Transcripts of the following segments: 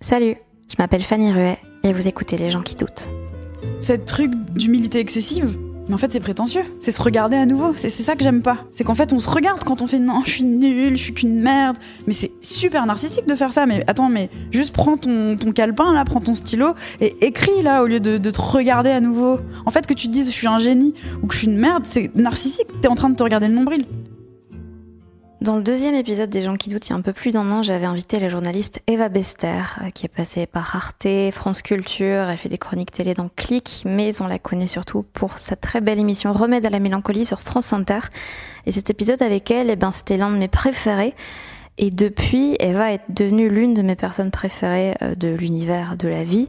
Salut, je m'appelle Fanny Ruet et vous écoutez Les gens qui doutent. Cette truc d'humilité excessive, mais en fait c'est prétentieux. C'est se regarder à nouveau. C'est ça que j'aime pas. C'est qu'en fait on se regarde quand on fait non, je suis nul, je suis qu'une merde. Mais c'est super narcissique de faire ça. Mais attends, mais juste prends ton, ton calepin là, prends ton stylo et écris là au lieu de, de te regarder à nouveau. En fait que tu te dises je suis un génie ou que je suis une merde, c'est narcissique. T'es en train de te regarder le nombril. Dans le deuxième épisode des gens qui doutent, il y a un peu plus d'un an, j'avais invité la journaliste Eva Bester, euh, qui est passée par Arte, France Culture, elle fait des chroniques télé dans Click, mais on la connaît surtout pour sa très belle émission Remède à la mélancolie sur France Inter. Et cet épisode avec elle, eh ben, c'était l'un de mes préférés. Et depuis, Eva est devenue l'une de mes personnes préférées euh, de l'univers de la vie.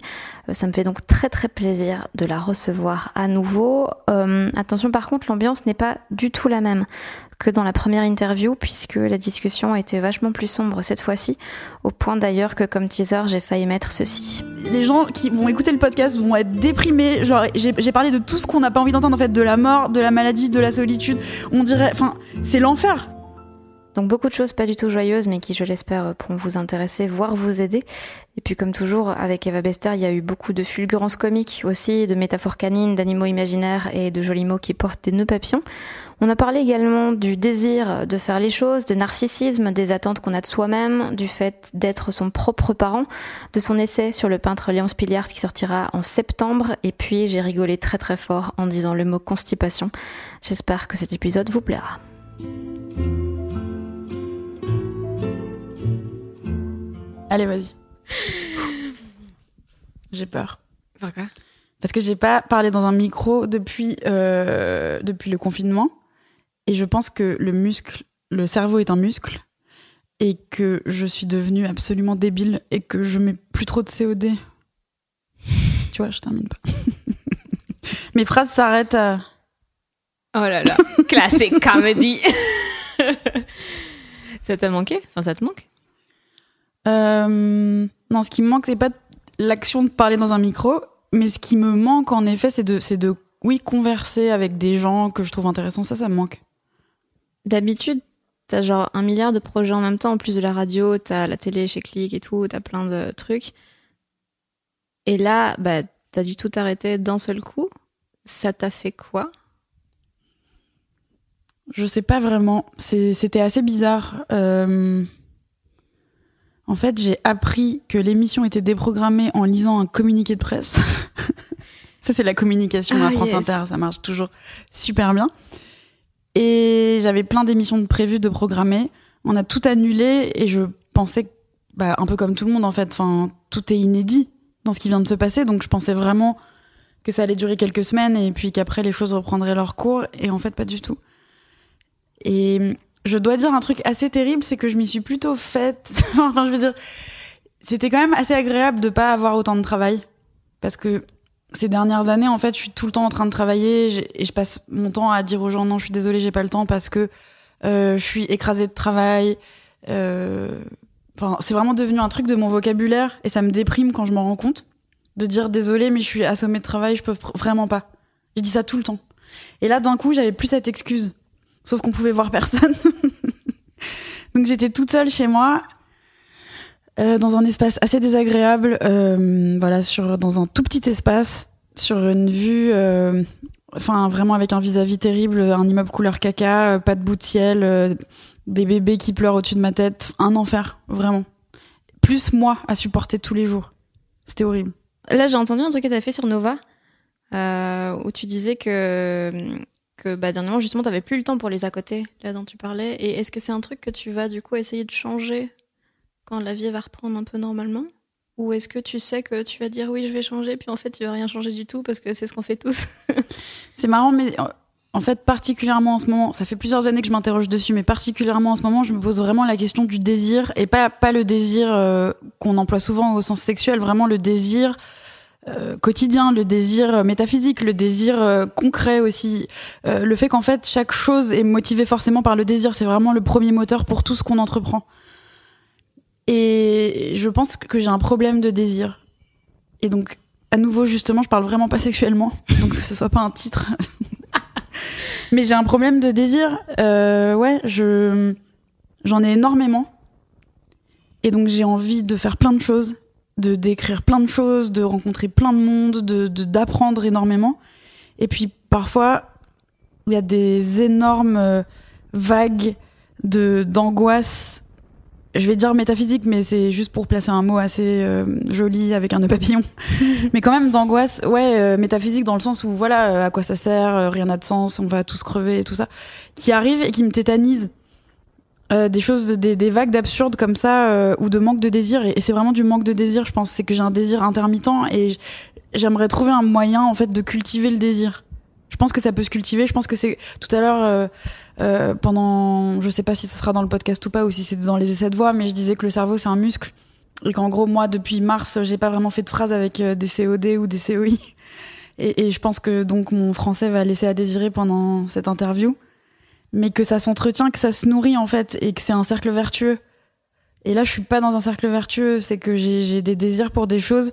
Euh, Ça me fait donc très très plaisir de la recevoir à nouveau. Attention par contre, l'ambiance n'est pas du tout la même que dans la première interview, puisque la discussion était vachement plus sombre cette fois-ci, au point d'ailleurs que comme teaser, j'ai failli mettre ceci. Les gens qui vont écouter le podcast vont être déprimés. J'ai parlé de tout ce qu'on n'a pas envie d'entendre en fait, de la mort, de la maladie, de la solitude. On dirait, enfin, c'est l'enfer. Donc beaucoup de choses pas du tout joyeuses, mais qui, je l'espère, pourront vous intéresser, voire vous aider. Et puis comme toujours, avec Eva Bester, il y a eu beaucoup de fulgurances comiques aussi, de métaphores canines, d'animaux imaginaires et de jolis mots qui portent des nœuds papillons. On a parlé également du désir de faire les choses, de narcissisme, des attentes qu'on a de soi-même, du fait d'être son propre parent, de son essai sur le peintre Léon Spiliart qui sortira en septembre. Et puis j'ai rigolé très très fort en disant le mot constipation. J'espère que cet épisode vous plaira. Allez, vas-y. J'ai peur. Pourquoi Parce que j'ai pas parlé dans un micro depuis, euh, depuis le confinement. Et je pense que le muscle, le cerveau est un muscle. Et que je suis devenue absolument débile et que je mets plus trop de COD. tu vois, je termine pas. Mes phrases s'arrêtent à. Oh là là, classique comedy. ça t'a manqué? Enfin, ça te manque? Euh, non, ce qui me manque, c'est pas l'action de parler dans un micro, mais ce qui me manque en effet, c'est de, c'est de, oui, converser avec des gens que je trouve intéressants. Ça, ça me manque. D'habitude, t'as genre un milliard de projets en même temps, en plus de la radio, t'as la télé chez Click et tout, t'as plein de trucs. Et là, bah, t'as dû tout arrêter d'un seul coup. Ça t'a fait quoi? Je sais pas vraiment. C'est- C'était assez bizarre. Euh, En fait, j'ai appris que l'émission était déprogrammée en lisant un communiqué de presse. ça, c'est la communication à Ah, France yes. Inter. Ça marche toujours super bien. Et j'avais plein d'émissions de prévues de programmer. On a tout annulé et je pensais, bah, un peu comme tout le monde en fait, enfin, tout est inédit dans ce qui vient de se passer. Donc je pensais vraiment que ça allait durer quelques semaines et puis qu'après les choses reprendraient leur cours. Et en fait, pas du tout. Et je dois dire un truc assez terrible, c'est que je m'y suis plutôt faite. enfin, je veux dire, c'était quand même assez agréable de pas avoir autant de travail. Parce que ces dernières années, en fait, je suis tout le temps en train de travailler et je passe mon temps à dire aux gens non, je suis désolée, j'ai pas le temps parce que euh, je suis écrasée de travail. Euh, Enfin, c'est vraiment devenu un truc de mon vocabulaire et ça me déprime quand je m'en rends compte de dire désolée, mais je suis assommée de travail, je peux vraiment pas. Je dis ça tout le temps. Et là, d'un coup, j'avais plus cette excuse. Sauf qu'on pouvait voir personne. Donc j'étais toute seule chez moi, euh, dans un espace assez désagréable, euh, voilà, sur, dans un tout petit espace, sur une vue, euh, enfin vraiment avec un vis-à-vis terrible, un immeuble couleur caca, pas de bout de ciel, des bébés qui pleurent au-dessus de ma tête, un enfer, vraiment. Plus moi à supporter tous les jours. C'était horrible. Là, j'ai entendu un truc que tu as fait sur Nova, où tu disais que, que bah, dernièrement, justement, tu plus le temps pour les à côté, là dont tu parlais. Et est-ce que c'est un truc que tu vas, du coup, essayer de changer quand la vie va reprendre un peu normalement? Ou est-ce que tu sais que tu vas dire oui, je vais changer, puis en fait, tu vas rien changer du tout parce que c'est ce qu'on fait tous? C'est marrant, mais en fait, particulièrement en ce moment, ça fait plusieurs années que je m'interroge dessus, mais particulièrement en ce moment, je me pose vraiment la question du désir, et pas, pas le désir euh, qu'on emploie souvent au sens sexuel, vraiment le désir euh, quotidien, le désir métaphysique, le désir euh, concret aussi. le fait qu'en fait, chaque chose est motivée forcément par le désir, c'est vraiment le premier moteur pour tout ce qu'on entreprend. Et je pense que j'ai un problème de désir. Et donc, à nouveau, justement, je parle vraiment pas sexuellement, donc que ce soit pas un titre mais j'ai un problème de désir. Euh, ouais, je j'en ai énormément. Et donc j'ai envie de faire plein de choses, de d'écrire plein de choses, de rencontrer plein de monde, de d'apprendre énormément. Et puis parfois il y a des énormes euh, vagues de d'angoisse je vais dire métaphysique, mais c'est juste pour placer un mot assez euh, joli avec un nœud papillon. mais quand même d'angoisse, ouais, euh, métaphysique dans le sens où voilà, euh, à quoi ça sert, rien n'a de sens, on va tous crever et tout ça, qui arrive et qui me tétanise. Des choses, des, des vagues d'absurde comme ça, ou de manque de désir. Et, c'est vraiment du manque de désir, je pense. C'est que j'ai un désir intermittent et j'aimerais trouver un moyen, en fait, de cultiver le désir. Je pense que ça peut se cultiver. Je pense que c'est tout à l'heure euh, pendant, je sais pas si ce sera dans le podcast ou pas, ou si c'est dans les essais de voix, mais je disais que le cerveau c'est un muscle et qu'en gros moi depuis mars j'ai pas vraiment fait de phrase avec euh, des COD ou des COI et, et, je pense que donc mon français va laisser à désirer pendant cette interview, mais que ça s'entretient, que ça se nourrit en fait et que c'est un cercle vertueux. Et là je suis pas dans un cercle vertueux, c'est que j'ai des désirs pour des choses,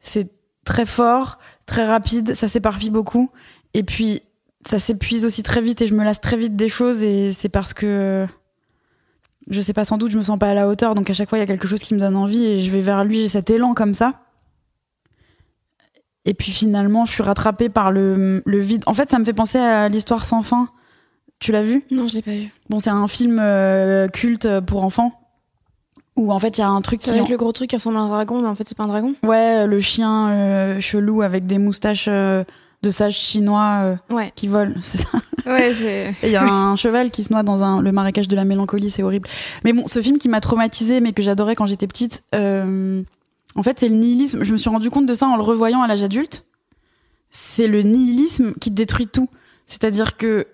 c'est très fort, très rapide, ça s'éparpille beaucoup. Et puis ça s'épuise aussi très vite et je me lasse très vite des choses et c'est parce que je sais pas sans doute je me sens pas à la hauteur. Donc à chaque fois il y a quelque chose qui me donne envie et je vais vers lui j'ai cet élan comme ça. Et puis finalement je suis rattrapée par le, le vide. En fait ça me fait penser à l'histoire sans fin tu l'as vu? Non je l'ai pas vu bon c'est un film euh, culte pour enfants où en fait il y a un truc qui avec le gros truc qui ressemble à un dragon mais en fait c'est pas un dragon ouais le chien euh, chelou avec des moustaches euh, de sages chinois euh, qui volent, c'est ça? Ouais, c'est. Il y a un cheval qui se noie dans un, le marécage de la mélancolie, c'est horrible. Mais bon, ce film qui m'a traumatisé, mais que j'adorais quand j'étais petite, en fait, c'est le nihilisme. Je me suis rendu compte de ça en le revoyant à l'âge adulte. C'est le nihilisme qui détruit tout. C'est-à-dire que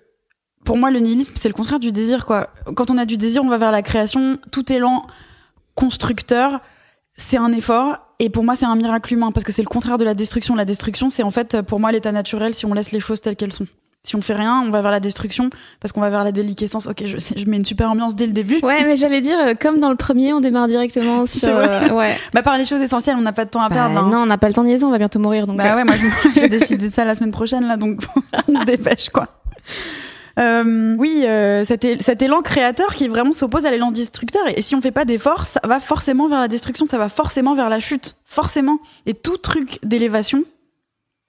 pour moi, le nihilisme, c'est le contraire du désir, quoi. Quand on a du désir, on va vers la création. Tout élan constructeur, c'est un effort. Et pour moi, c'est un miracle humain parce que c'est le contraire de la destruction. La destruction, c'est en fait pour moi l'état naturel si on laisse les choses telles qu'elles sont. Si on fait rien, on va vers la destruction parce qu'on va vers la déliquescence. Ok, je, je mets une super ambiance dès le début. Ouais, mais j'allais dire, euh, comme dans le premier, on démarre directement sur. Euh, ouais. bah, par les choses essentielles, on n'a pas de temps à bah, perdre. Hein. Non, on n'a pas le temps de niaiser, on va bientôt mourir. Donc bah euh. ouais, moi j'ai décidé de ça la semaine prochaine là, donc on se dépêche quoi. Euh, oui, euh, cet, élan créateur qui vraiment s'oppose à l'élan destructeur. Et, si on fait pas d'efforts, ça va forcément vers la destruction, ça va forcément vers la chute, forcément. Et tout truc d'élévation,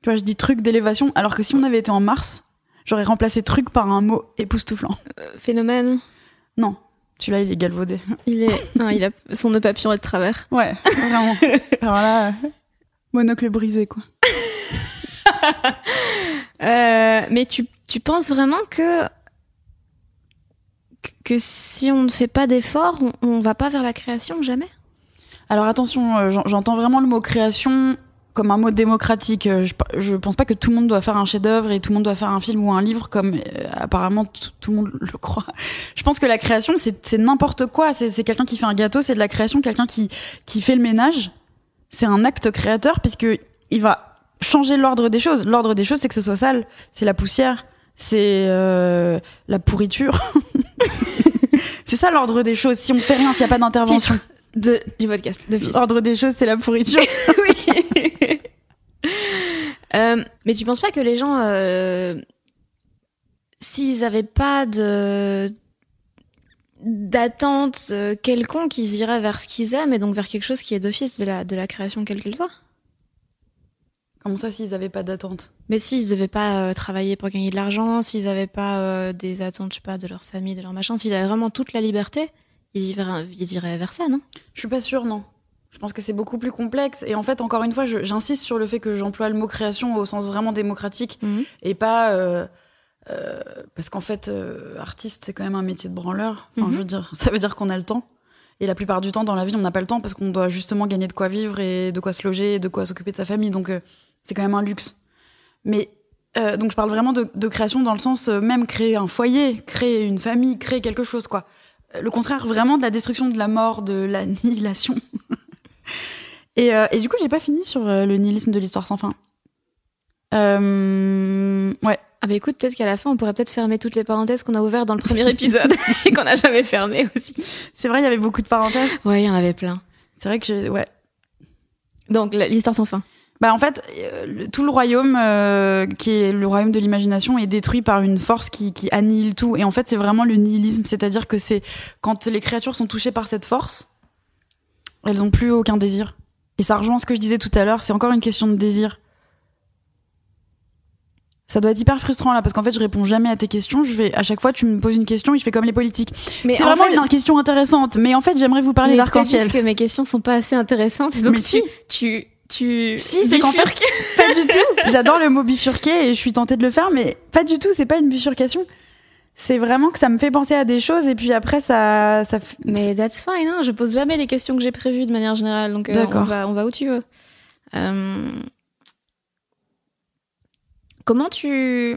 tu vois, je dis truc d'élévation, alors que si on avait été en Mars, j'aurais remplacé truc par un mot époustouflant. Euh, phénomène? Non. Celui-là, il est galvaudé. Il est, non, il a son nœud papillon est de travers. Ouais, vraiment. Alors là, monocle brisé, quoi. mais tu tu penses vraiment que que si on ne fait pas d'efforts, on, ne va pas vers la création jamais? Alors attention, euh, j'entends vraiment le mot création comme un mot démocratique. Euh, je, ne pense pas que tout le monde doit faire un chef-d'œuvre et tout le monde doit faire un film ou un livre comme euh, apparemment tout le monde le croit. Je pense que la création, c'est n'importe quoi. C'est quelqu'un qui fait un gâteau, c'est de la création. Quelqu'un qui, qui fait le ménage, c'est un acte créateur puisque il va changer l'ordre des choses. L'ordre des choses, c'est que ce soit sale, c'est la poussière, c'est euh, la pourriture. c'est ça l'ordre des choses. Si on fait rien, s'il n'y a pas d'intervention. De, du podcast, de L'ordre des choses, c'est la pourriture. oui. euh, mais tu penses pas que les gens, euh, s'ils n'avaient pas de d'attente euh, quelconque, ils iraient vers ce qu'ils aiment et donc vers quelque chose qui est d'office de la, de la création quelle qu'elle soit? Comment ça, s'ils avaient pas d'attente? Mais s'ils devaient pas euh, travailler pour gagner de l'argent, s'ils avaient pas euh, des attentes, je sais pas, de leur famille, de leur machin, s'ils avaient vraiment toute la liberté, ils iraient, ils iraient vers ça, non? Je suis pas sûre, non. Je pense que c'est beaucoup plus complexe. Et en fait, encore une fois, j'insiste sur le fait que j'emploie le mot création au sens vraiment démocratique et pas. euh, euh, parce qu'en fait, euh, artiste, c'est quand même un métier de branleur. Enfin, Mhm. je veux dire, ça veut dire qu'on a le temps. Et la plupart du temps, dans la vie, on n'a pas le temps parce qu'on doit justement gagner de quoi vivre et de quoi se loger et de quoi s'occuper de sa famille. Donc, euh, c'est quand même un luxe. Mais. euh, donc, je parle vraiment de, de création dans le sens euh, même créer un foyer, créer une famille, créer quelque chose, quoi. Euh, Le contraire, vraiment de la destruction, de la mort, de l'annihilation. et, euh, et du coup, j'ai pas fini sur euh, le nihilisme de l'histoire sans fin. Euh, ouais. Ah bah écoute, peut-être qu'à la fin, on pourrait peut-être fermer toutes les parenthèses qu'on a ouvertes dans le premier épisode et qu'on n'a jamais fermé aussi. C'est vrai, il y avait beaucoup de parenthèses. Ouais, il y en avait plein. C'est vrai que j'ai. Ouais. Donc, l'histoire sans fin. Bah en fait, euh, le- tout le royaume, euh, qui est le royaume de l'imagination, est détruit par une force qui, qui annihile tout. Et en fait, c'est vraiment le nihilisme, c'est-à-dire que c'est quand les créatures sont touchées par cette force, elles ont plus aucun désir. Et ça rejoint ce que je disais tout à l'heure, c'est encore une question de désir. Ça doit être hyper frustrant là parce qu'en fait je réponds jamais à tes questions. Je vais à chaque fois tu me poses une question et je fais comme les politiques. Mais C'est en vraiment fait- une question intéressante. Mais en fait j'aimerais vous parler d'arc-en-ciel. que mes questions sont pas assez intéressantes. Donc, Mais tu, si. tu, tu. Si, c'est qu'en fait, pas du tout. J'adore le mot bifurquer et je suis tentée de le faire, mais pas du tout. C'est pas une bifurcation. C'est vraiment que ça me fait penser à des choses et puis après ça, ça. Mais that's fine, hein. je pose jamais les questions que j'ai prévues de manière générale, donc euh, on, va, on va où tu veux. Euh, Comment tu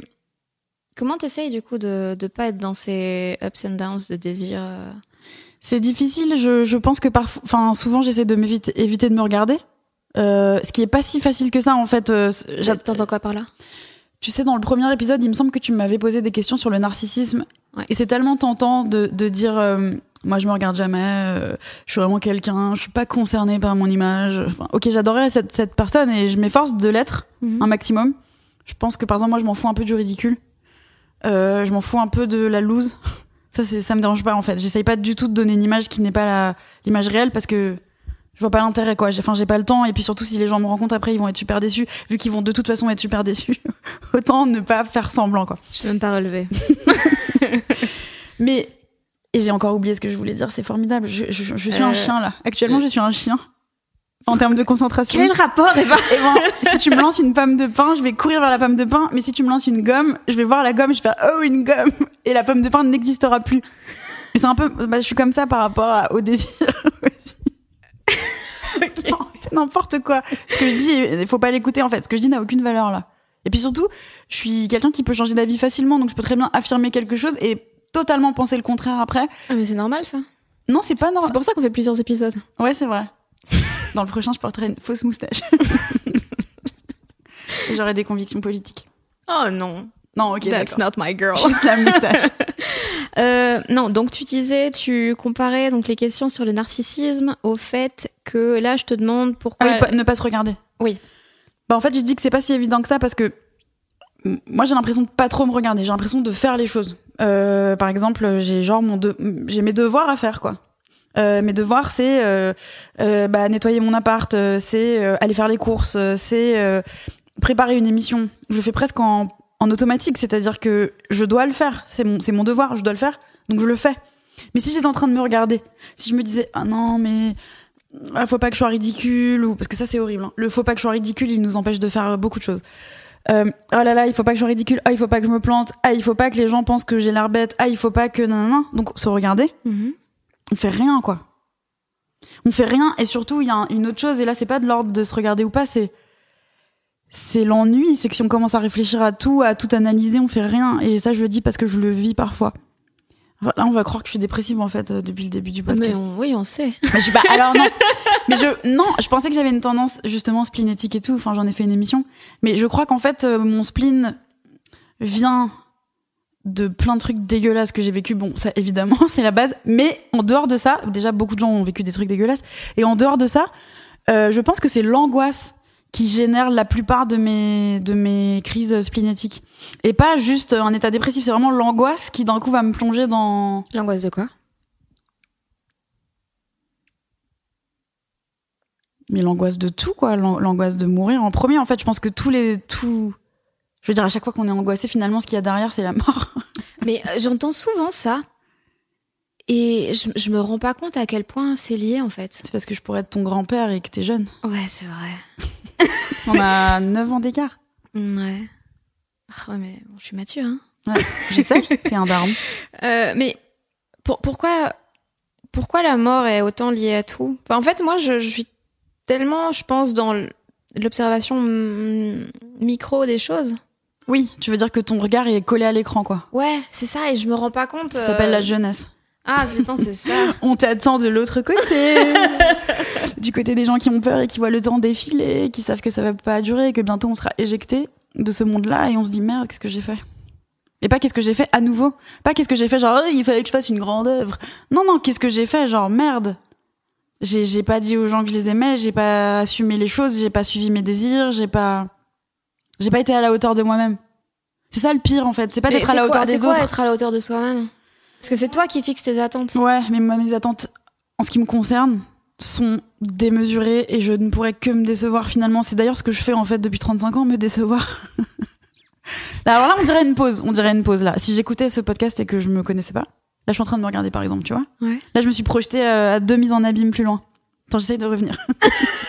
comment t'essayes du coup de de pas être dans ces ups and downs de désir euh, C'est difficile. Je, je pense que parfois, enfin souvent j'essaie de m'éviter éviter de me regarder. Euh, ce qui est pas si facile que ça en fait. Euh, T'entends quoi par là? Tu sais, dans le premier épisode, il me semble que tu m'avais posé des questions sur le narcissisme. Ouais. Et c'est tellement tentant de, de dire euh, Moi, je me regarde jamais, euh, je suis vraiment quelqu'un, je suis pas concernée par mon image. Enfin, ok, j'adorais cette, cette personne et je m'efforce de l'être un maximum. Je pense que par exemple, moi, je m'en fous un peu du ridicule. Euh, je m'en fous un peu de la loose. Ça, c'est, ça me dérange pas en fait. J'essaye pas du tout de donner une image qui n'est pas l'image réelle parce que je vois pas l'intérêt quoi. Enfin, j'ai pas le temps et puis surtout si les gens me rencontrent après, ils vont être super déçus vu qu'ils vont de toute façon être super déçus. Autant ne pas faire semblant quoi. Je vais même pas relever. Mais et j'ai encore oublié ce que je voulais dire. C'est formidable. Je, je- je suis un Euh, chien là. Actuellement, je suis un chien. En termes de concentration. Quel rapport, Eva Et bon, si tu me lances une pomme de pain, je vais courir vers la pomme de pain. Mais si tu me lances une gomme, je vais voir la gomme, je vais faire oh une gomme, et la pomme de pain n'existera plus. Et c'est un peu, bah, je suis comme ça par rapport à- au désir aussi. C'est n'importe quoi. Ce que je dis, il faut pas l'écouter en fait. Ce que je dis n'a aucune valeur là. Et puis surtout, je suis quelqu'un qui peut changer d'avis facilement, donc je peux très bien affirmer quelque chose et totalement penser le contraire après. Ah, mais c'est normal ça. Non, c'est pas normal. C'est pour ça qu'on fait plusieurs épisodes. Ouais, c'est vrai. Dans le prochain, je porterai une fausse moustache. J'aurai des convictions politiques. Oh non. Non, ok, That's not my girl. Juste la moustache. Euh, non, donc tu disais, tu comparais donc les questions sur le narcissisme au fait que là, je te demande Ah pourquoi. oui, pas- ne pas se regarder. Oui. Bah, en fait, je dis que c'est pas si évident que ça parce que moi, j'ai l'impression de pas trop me regarder. J'ai l'impression de faire les choses. Euh, par exemple, j'ai genre mon de- j'ai mes devoirs à faire, quoi. Euh, mes devoirs, c'est euh, euh, bah, nettoyer mon appart, euh, c'est euh, aller faire les courses, euh, c'est euh, préparer une émission. Je le fais presque en, en automatique, c'est-à-dire que je dois le faire. C'est mon, c'est mon devoir, je dois le faire, donc je le fais. Mais si j'étais en train de me regarder, si je me disais ah non mais ah, faut pas que je sois ridicule ou parce que ça c'est horrible. hein. Le faut pas que je sois ridicule, il nous empêche de faire beaucoup de choses. Euh, oh là là, il faut pas que je sois ridicule. Ah, il faut pas que je me plante. Ah, il faut pas que les gens pensent que j'ai l'air bête. Ah, il faut pas que non non non. Donc se regarder, Mhm. on fait rien quoi. On fait rien et surtout il y a un- une autre chose et là c'est pas de l'ordre de se regarder ou pas, c'est c'est l'ennui, c'est que si on commence à réfléchir à tout, à tout analyser, on fait rien et ça je le dis parce que je le vis parfois. Là, on va croire que je suis dépressive en fait euh, depuis le début du podcast. Mais on- oui, on sait. Mais je pas- alors non. Mais je non, je pensais que j'avais une tendance justement splénétique et tout. Enfin, j'en ai fait une émission. Mais je crois qu'en fait, euh, mon spleen vient de plein de trucs dégueulasses que j'ai vécu. Bon, ça évidemment, c'est la base. Mais en dehors de ça, déjà beaucoup de gens ont vécu des trucs dégueulasses. Et en dehors de ça, euh, je pense que c'est l'angoisse qui génère la plupart de mes de mes crises splénétiques. Et pas juste un état dépressif. C'est vraiment l'angoisse qui d'un coup va me plonger dans L'angoisse de quoi? Mais l'angoisse de tout, quoi. L'an- L'angoisse de mourir en premier. En fait, je pense que tous les. Tout... Je veux dire, à chaque fois qu'on est angoissé, finalement, ce qu'il y a derrière, c'est la mort. Mais euh, j'entends souvent ça. Et je, je me rends pas compte à quel point c'est lié en fait. C'est parce que je pourrais être ton grand-père et que t'es jeune. Ouais, c'est vrai. On a 9 ans d'écart. Ouais. Ah ouais, mais bon, je suis mature, hein. Je sais, t'es un daron. Euh, mais pour- pourquoi, pourquoi la mort est autant liée à tout? Enfin, En fait, moi, je, je suis tellement, je pense, dans l'observation mm, micro des choses. Oui, tu veux dire que ton regard est collé à l'écran, quoi. Ouais, c'est ça, et je me rends pas compte. Ça euh, s'appelle la jeunesse. Ah putain, c'est ça. On t'attend de l'autre côté. du côté des gens qui ont peur et qui voient le temps défiler, qui savent que ça va pas durer et que bientôt on sera éjecté de ce monde-là et on se dit merde, qu'est-ce que j'ai fait? Et pas qu'est-ce que j'ai fait à nouveau? Pas qu'est-ce que j'ai fait genre Oh, il fallait que je fasse une grande œuvre. Non non, qu'est-ce que j'ai fait? Genre merde. J'ai j'ai pas dit aux gens que je les aimais, j'ai pas assumé les choses, j'ai pas suivi mes désirs, j'ai pas j'ai pas été à la hauteur de moi-même. C'est ça le pire en fait, c'est pas d'être à c'est la quoi- hauteur C'est des quoi autres. être à la hauteur de soi-même? Parce que c'est toi qui fixes tes attentes. Ouais, mais moi, mes attentes, en ce qui me concerne, sont démesurées et je ne pourrais que me décevoir finalement. C'est d'ailleurs ce que je fais en fait depuis 35 ans, me décevoir. Alors là, on dirait une pause. On dirait une pause là. Si j'écoutais ce podcast et que je me connaissais pas, là, je suis en train de me regarder par exemple, tu vois. Ouais. Là, je me suis projetée euh, à deux mises en abîme plus loin. Attends, j'essaye de revenir.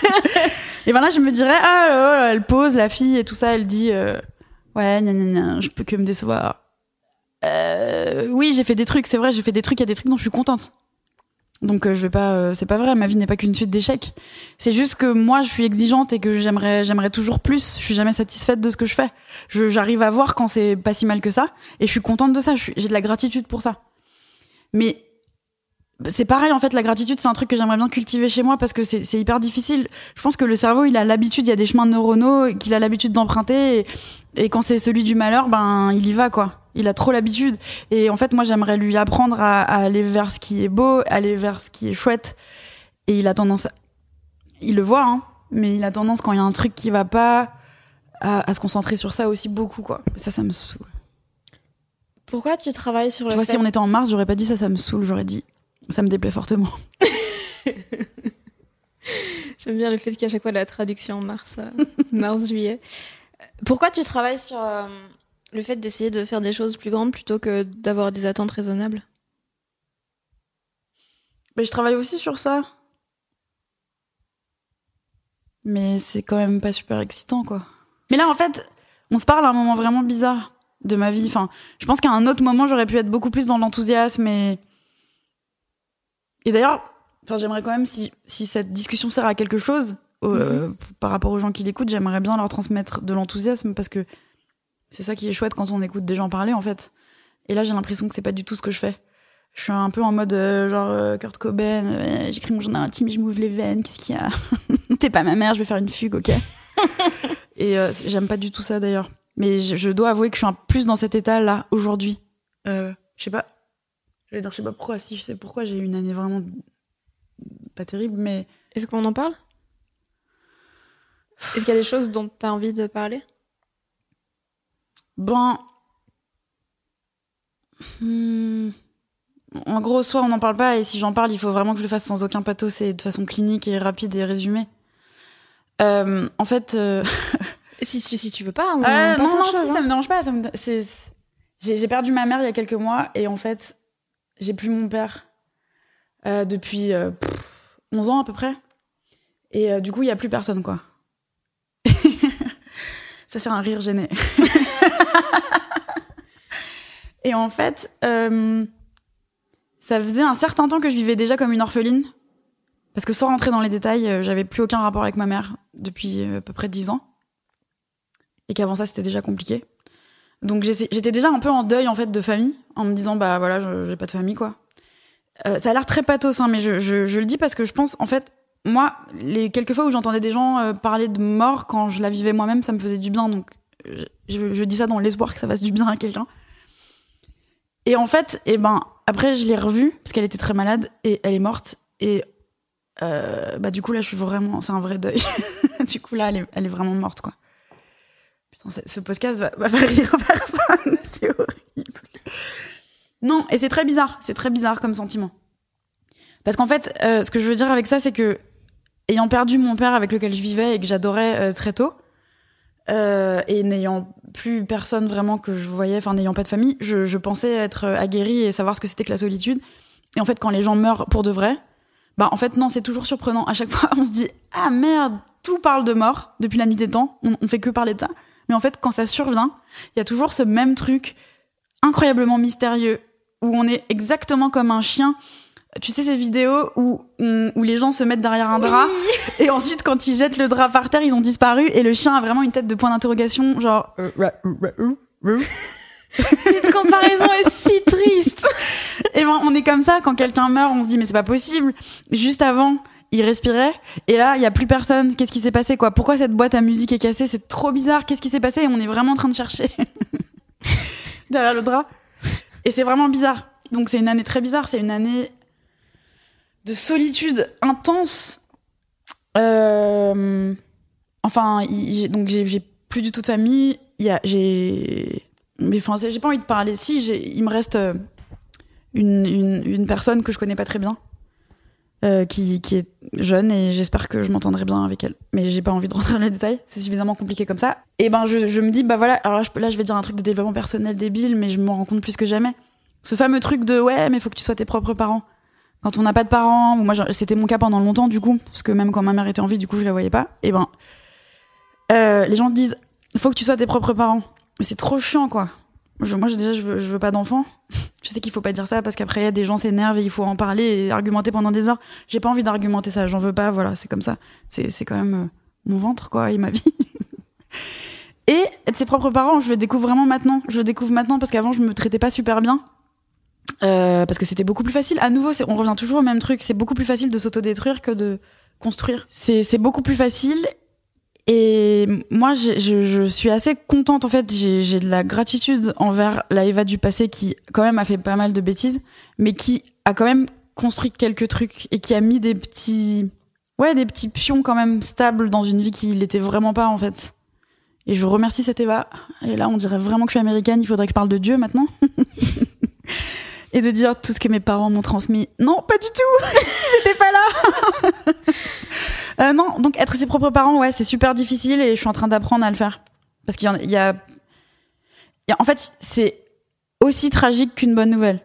et ben là, je me dirais, ah, là, là, elle pose, la fille et tout ça, elle dit, euh, ouais, gna gna gna, je peux que me décevoir. Euh, oui, j'ai fait des trucs, c'est vrai, j'ai fait des trucs, il y a des trucs dont je suis contente. Donc euh, je vais pas, euh, c'est pas vrai, ma vie n'est pas qu'une suite d'échecs. C'est juste que moi, je suis exigeante et que j'aimerais, j'aimerais toujours plus. Je suis jamais satisfaite de ce que je fais. J'arrive à voir quand c'est pas si mal que ça, et je suis contente de ça. J'ai de la gratitude pour ça. Mais c'est pareil en fait, la gratitude, c'est un truc que j'aimerais bien cultiver chez moi parce que c'est hyper difficile. Je pense que le cerveau, il a l'habitude, il y a des chemins neuronaux qu'il a l'habitude d'emprunter, et, et quand c'est celui du malheur, ben il y va quoi. Il a trop l'habitude. Et en fait, moi, j'aimerais lui apprendre à, à aller vers ce qui est beau, aller vers ce qui est chouette. Et il a tendance, à... il le voit, hein, mais il a tendance quand il y a un truc qui va pas, à, à se concentrer sur ça aussi beaucoup quoi. Ça, ça me saoule. Pourquoi tu travailles sur Tu le vois, fait si on était en mars, j'aurais pas dit ça, ça me saoule. J'aurais dit, ça me déplaît fortement. J'aime bien le fait qu'il y a à chaque fois la traduction en mars, euh, mars-juillet. Pourquoi tu travailles sur euh, le fait d'essayer de faire des choses plus grandes plutôt que d'avoir des attentes raisonnables? Mais je travaille aussi sur ça. Mais c'est quand même pas super excitant, quoi. Mais là, en fait, on se parle à un moment vraiment bizarre de ma vie. Enfin, je pense qu'à un autre moment, j'aurais pu être beaucoup plus dans l'enthousiasme et. Et d'ailleurs, enfin, j'aimerais quand même, si, si cette discussion sert à quelque chose, euh, par rapport aux gens qui l'écoutent, j'aimerais bien leur transmettre de l'enthousiasme parce que c'est ça qui est chouette quand on écoute des gens parler, en fait. Et là, j'ai l'impression que c'est pas du tout ce que je fais. Je suis un peu en mode euh, genre euh, Kurt Cobain, euh, j'écris mon journal intime et je m'ouvre les veines, qu'est-ce qu'il y a T'es pas ma mère, je vais faire une fugue, ok Et euh, j'aime pas du tout ça d'ailleurs. Mais je, je dois avouer que je suis un plus dans cet état-là aujourd'hui. Euh, je sais pas. Je vais dire, je sais pas pourquoi, si je sais pourquoi, j'ai eu une année vraiment pas terrible, mais Est-ce qu'on en parle? Est-ce qu'il y a des choses dont tu as envie de parler? Ben. Hmm. En gros, soit on n'en parle pas, et si j'en parle, il faut vraiment que je le fasse sans aucun pathos et de façon clinique et rapide et résumée. Euh, en fait. euh, si, si, si tu veux pas, on passe non, non, chose, si, hein. ça me dérange pas. Me... j'ai perdu ma mère il y a quelques mois, et en fait, j'ai plus mon père euh, depuis euh, pff, 11 ans à peu près. Et euh, du coup, il y a plus personne, quoi. ça c'est un rire gêné. Et en fait, euh, ça faisait un certain temps que je vivais déjà comme une orpheline. Parce que sans rentrer dans les détails, j'avais plus aucun rapport avec ma mère depuis à peu près 10 ans. Et qu'avant ça, c'était déjà compliqué. Donc j'étais déjà un peu en deuil en fait de famille, en me disant bah voilà, j'ai pas de famille quoi. Euh, ça a l'air très pathos, hein, mais je, le dis parce que je pense en fait, moi, les quelques fois où j'entendais des gens euh, parler de mort quand je la vivais moi-même, ça me faisait du bien. Donc je, dis ça dans l'espoir que ça fasse du bien à quelqu'un. Et en fait, et ben après je l'ai revue parce qu'elle était très malade et elle est morte et euh, bah du coup là je suis vraiment, c'est un vrai deuil. du coup là elle est vraiment morte quoi. Ce podcast va, faire rire personne, c'est horrible. Non, et c'est très bizarre, c'est très bizarre comme sentiment. Parce qu'en fait, euh, ce que je veux dire avec ça, c'est que ayant perdu mon père avec lequel je vivais et que j'adorais euh, très tôt, euh, et n'ayant plus personne vraiment que je voyais, enfin n'ayant pas de famille, je, pensais être aguerrie et savoir ce que c'était que la solitude. Et en fait, quand les gens meurent pour de vrai, bah en fait non, c'est toujours surprenant. À chaque fois, on se dit ah merde, tout parle de mort depuis la nuit des temps. On, on fait que parler de ça. Mais en fait, quand ça survient, il y a toujours ce même truc incroyablement mystérieux où on est exactement comme un chien. Tu sais ces vidéos où, on- où les gens se mettent derrière un drap et ensuite quand ils jettent le drap par terre, ils ont disparu et le chien a vraiment une tête de point d'interrogation, genre. euh, Cette comparaison est si triste. Et ben, on est comme ça quand quelqu'un meurt, on se dit mais c'est pas possible. Juste avant, il respirait et là, il y a plus personne. Qu'est-ce qui s'est passé quoi? Pourquoi cette boîte à musique est cassée? C'est trop bizarre. Qu'est-ce qui s'est passé? On est vraiment en train de chercher derrière le drap. Et c'est vraiment bizarre. Donc c'est une année très bizarre. C'est une année de solitude intense. Euh, Enfin, donc j'ai plus du tout de famille. J'ai, mais enfin, j'ai pas envie de parler. Si, il me reste euh, une, une, une personne que je connais pas très bien, euh, qui, qui est jeune et j'espère que je m'entendrai bien avec elle. Mais j'ai pas envie de rentrer dans les détails, c'est suffisamment compliqué comme ça. Et ben, je, me dis, bah voilà, alors là je, vais dire un truc de développement personnel débile, mais je m'en rends compte plus que jamais. Ce fameux truc de ouais, mais faut que tu sois tes propres parents. Quand on n'a pas de parents, moi c'était mon cas pendant longtemps du coup, parce que même quand ma mère était en vie, du coup je la voyais pas. Et ben, euh, les gens disent, faut que tu sois tes propres parents. Mais c'est trop chiant quoi. Je- moi déjà je veux, je veux pas d'enfants. Je sais qu'il faut pas dire ça parce qu'après des gens s'énervent et il faut en parler et argumenter pendant des heures. J'ai pas envie d'argumenter ça, j'en veux pas, voilà, c'est comme ça. C'est c'est quand même euh, mon ventre quoi et ma vie. et être ses propres parents, je le découvre vraiment maintenant. Je le découvre maintenant parce qu'avant je me traitais pas super bien. Euh, parce que c'était beaucoup plus facile. À nouveau, on revient toujours au même truc. C'est beaucoup plus facile de s'autodétruire que de construire. C'est c'est beaucoup plus facile. Et moi, je, suis assez contente. En fait, j'ai de la gratitude envers la Eva du passé qui, quand même, a fait pas mal de bêtises, mais qui a quand même construit quelques trucs et qui a mis des petits, ouais, des petits pions quand même stables dans une vie qui l'était vraiment pas, en fait. Et je remercie cette Eva. Et là, on dirait vraiment que je suis américaine. Il faudrait que je parle de Dieu maintenant. et de dire tout ce que mes parents m'ont transmis. Non, pas du tout. Ils étaient pas là. Euh, non, donc être ses propres parents, ouais, c'est super difficile et je suis en train d'apprendre à le faire. Parce qu'il y, y y a- En fait, c'est aussi tragique qu'une bonne nouvelle.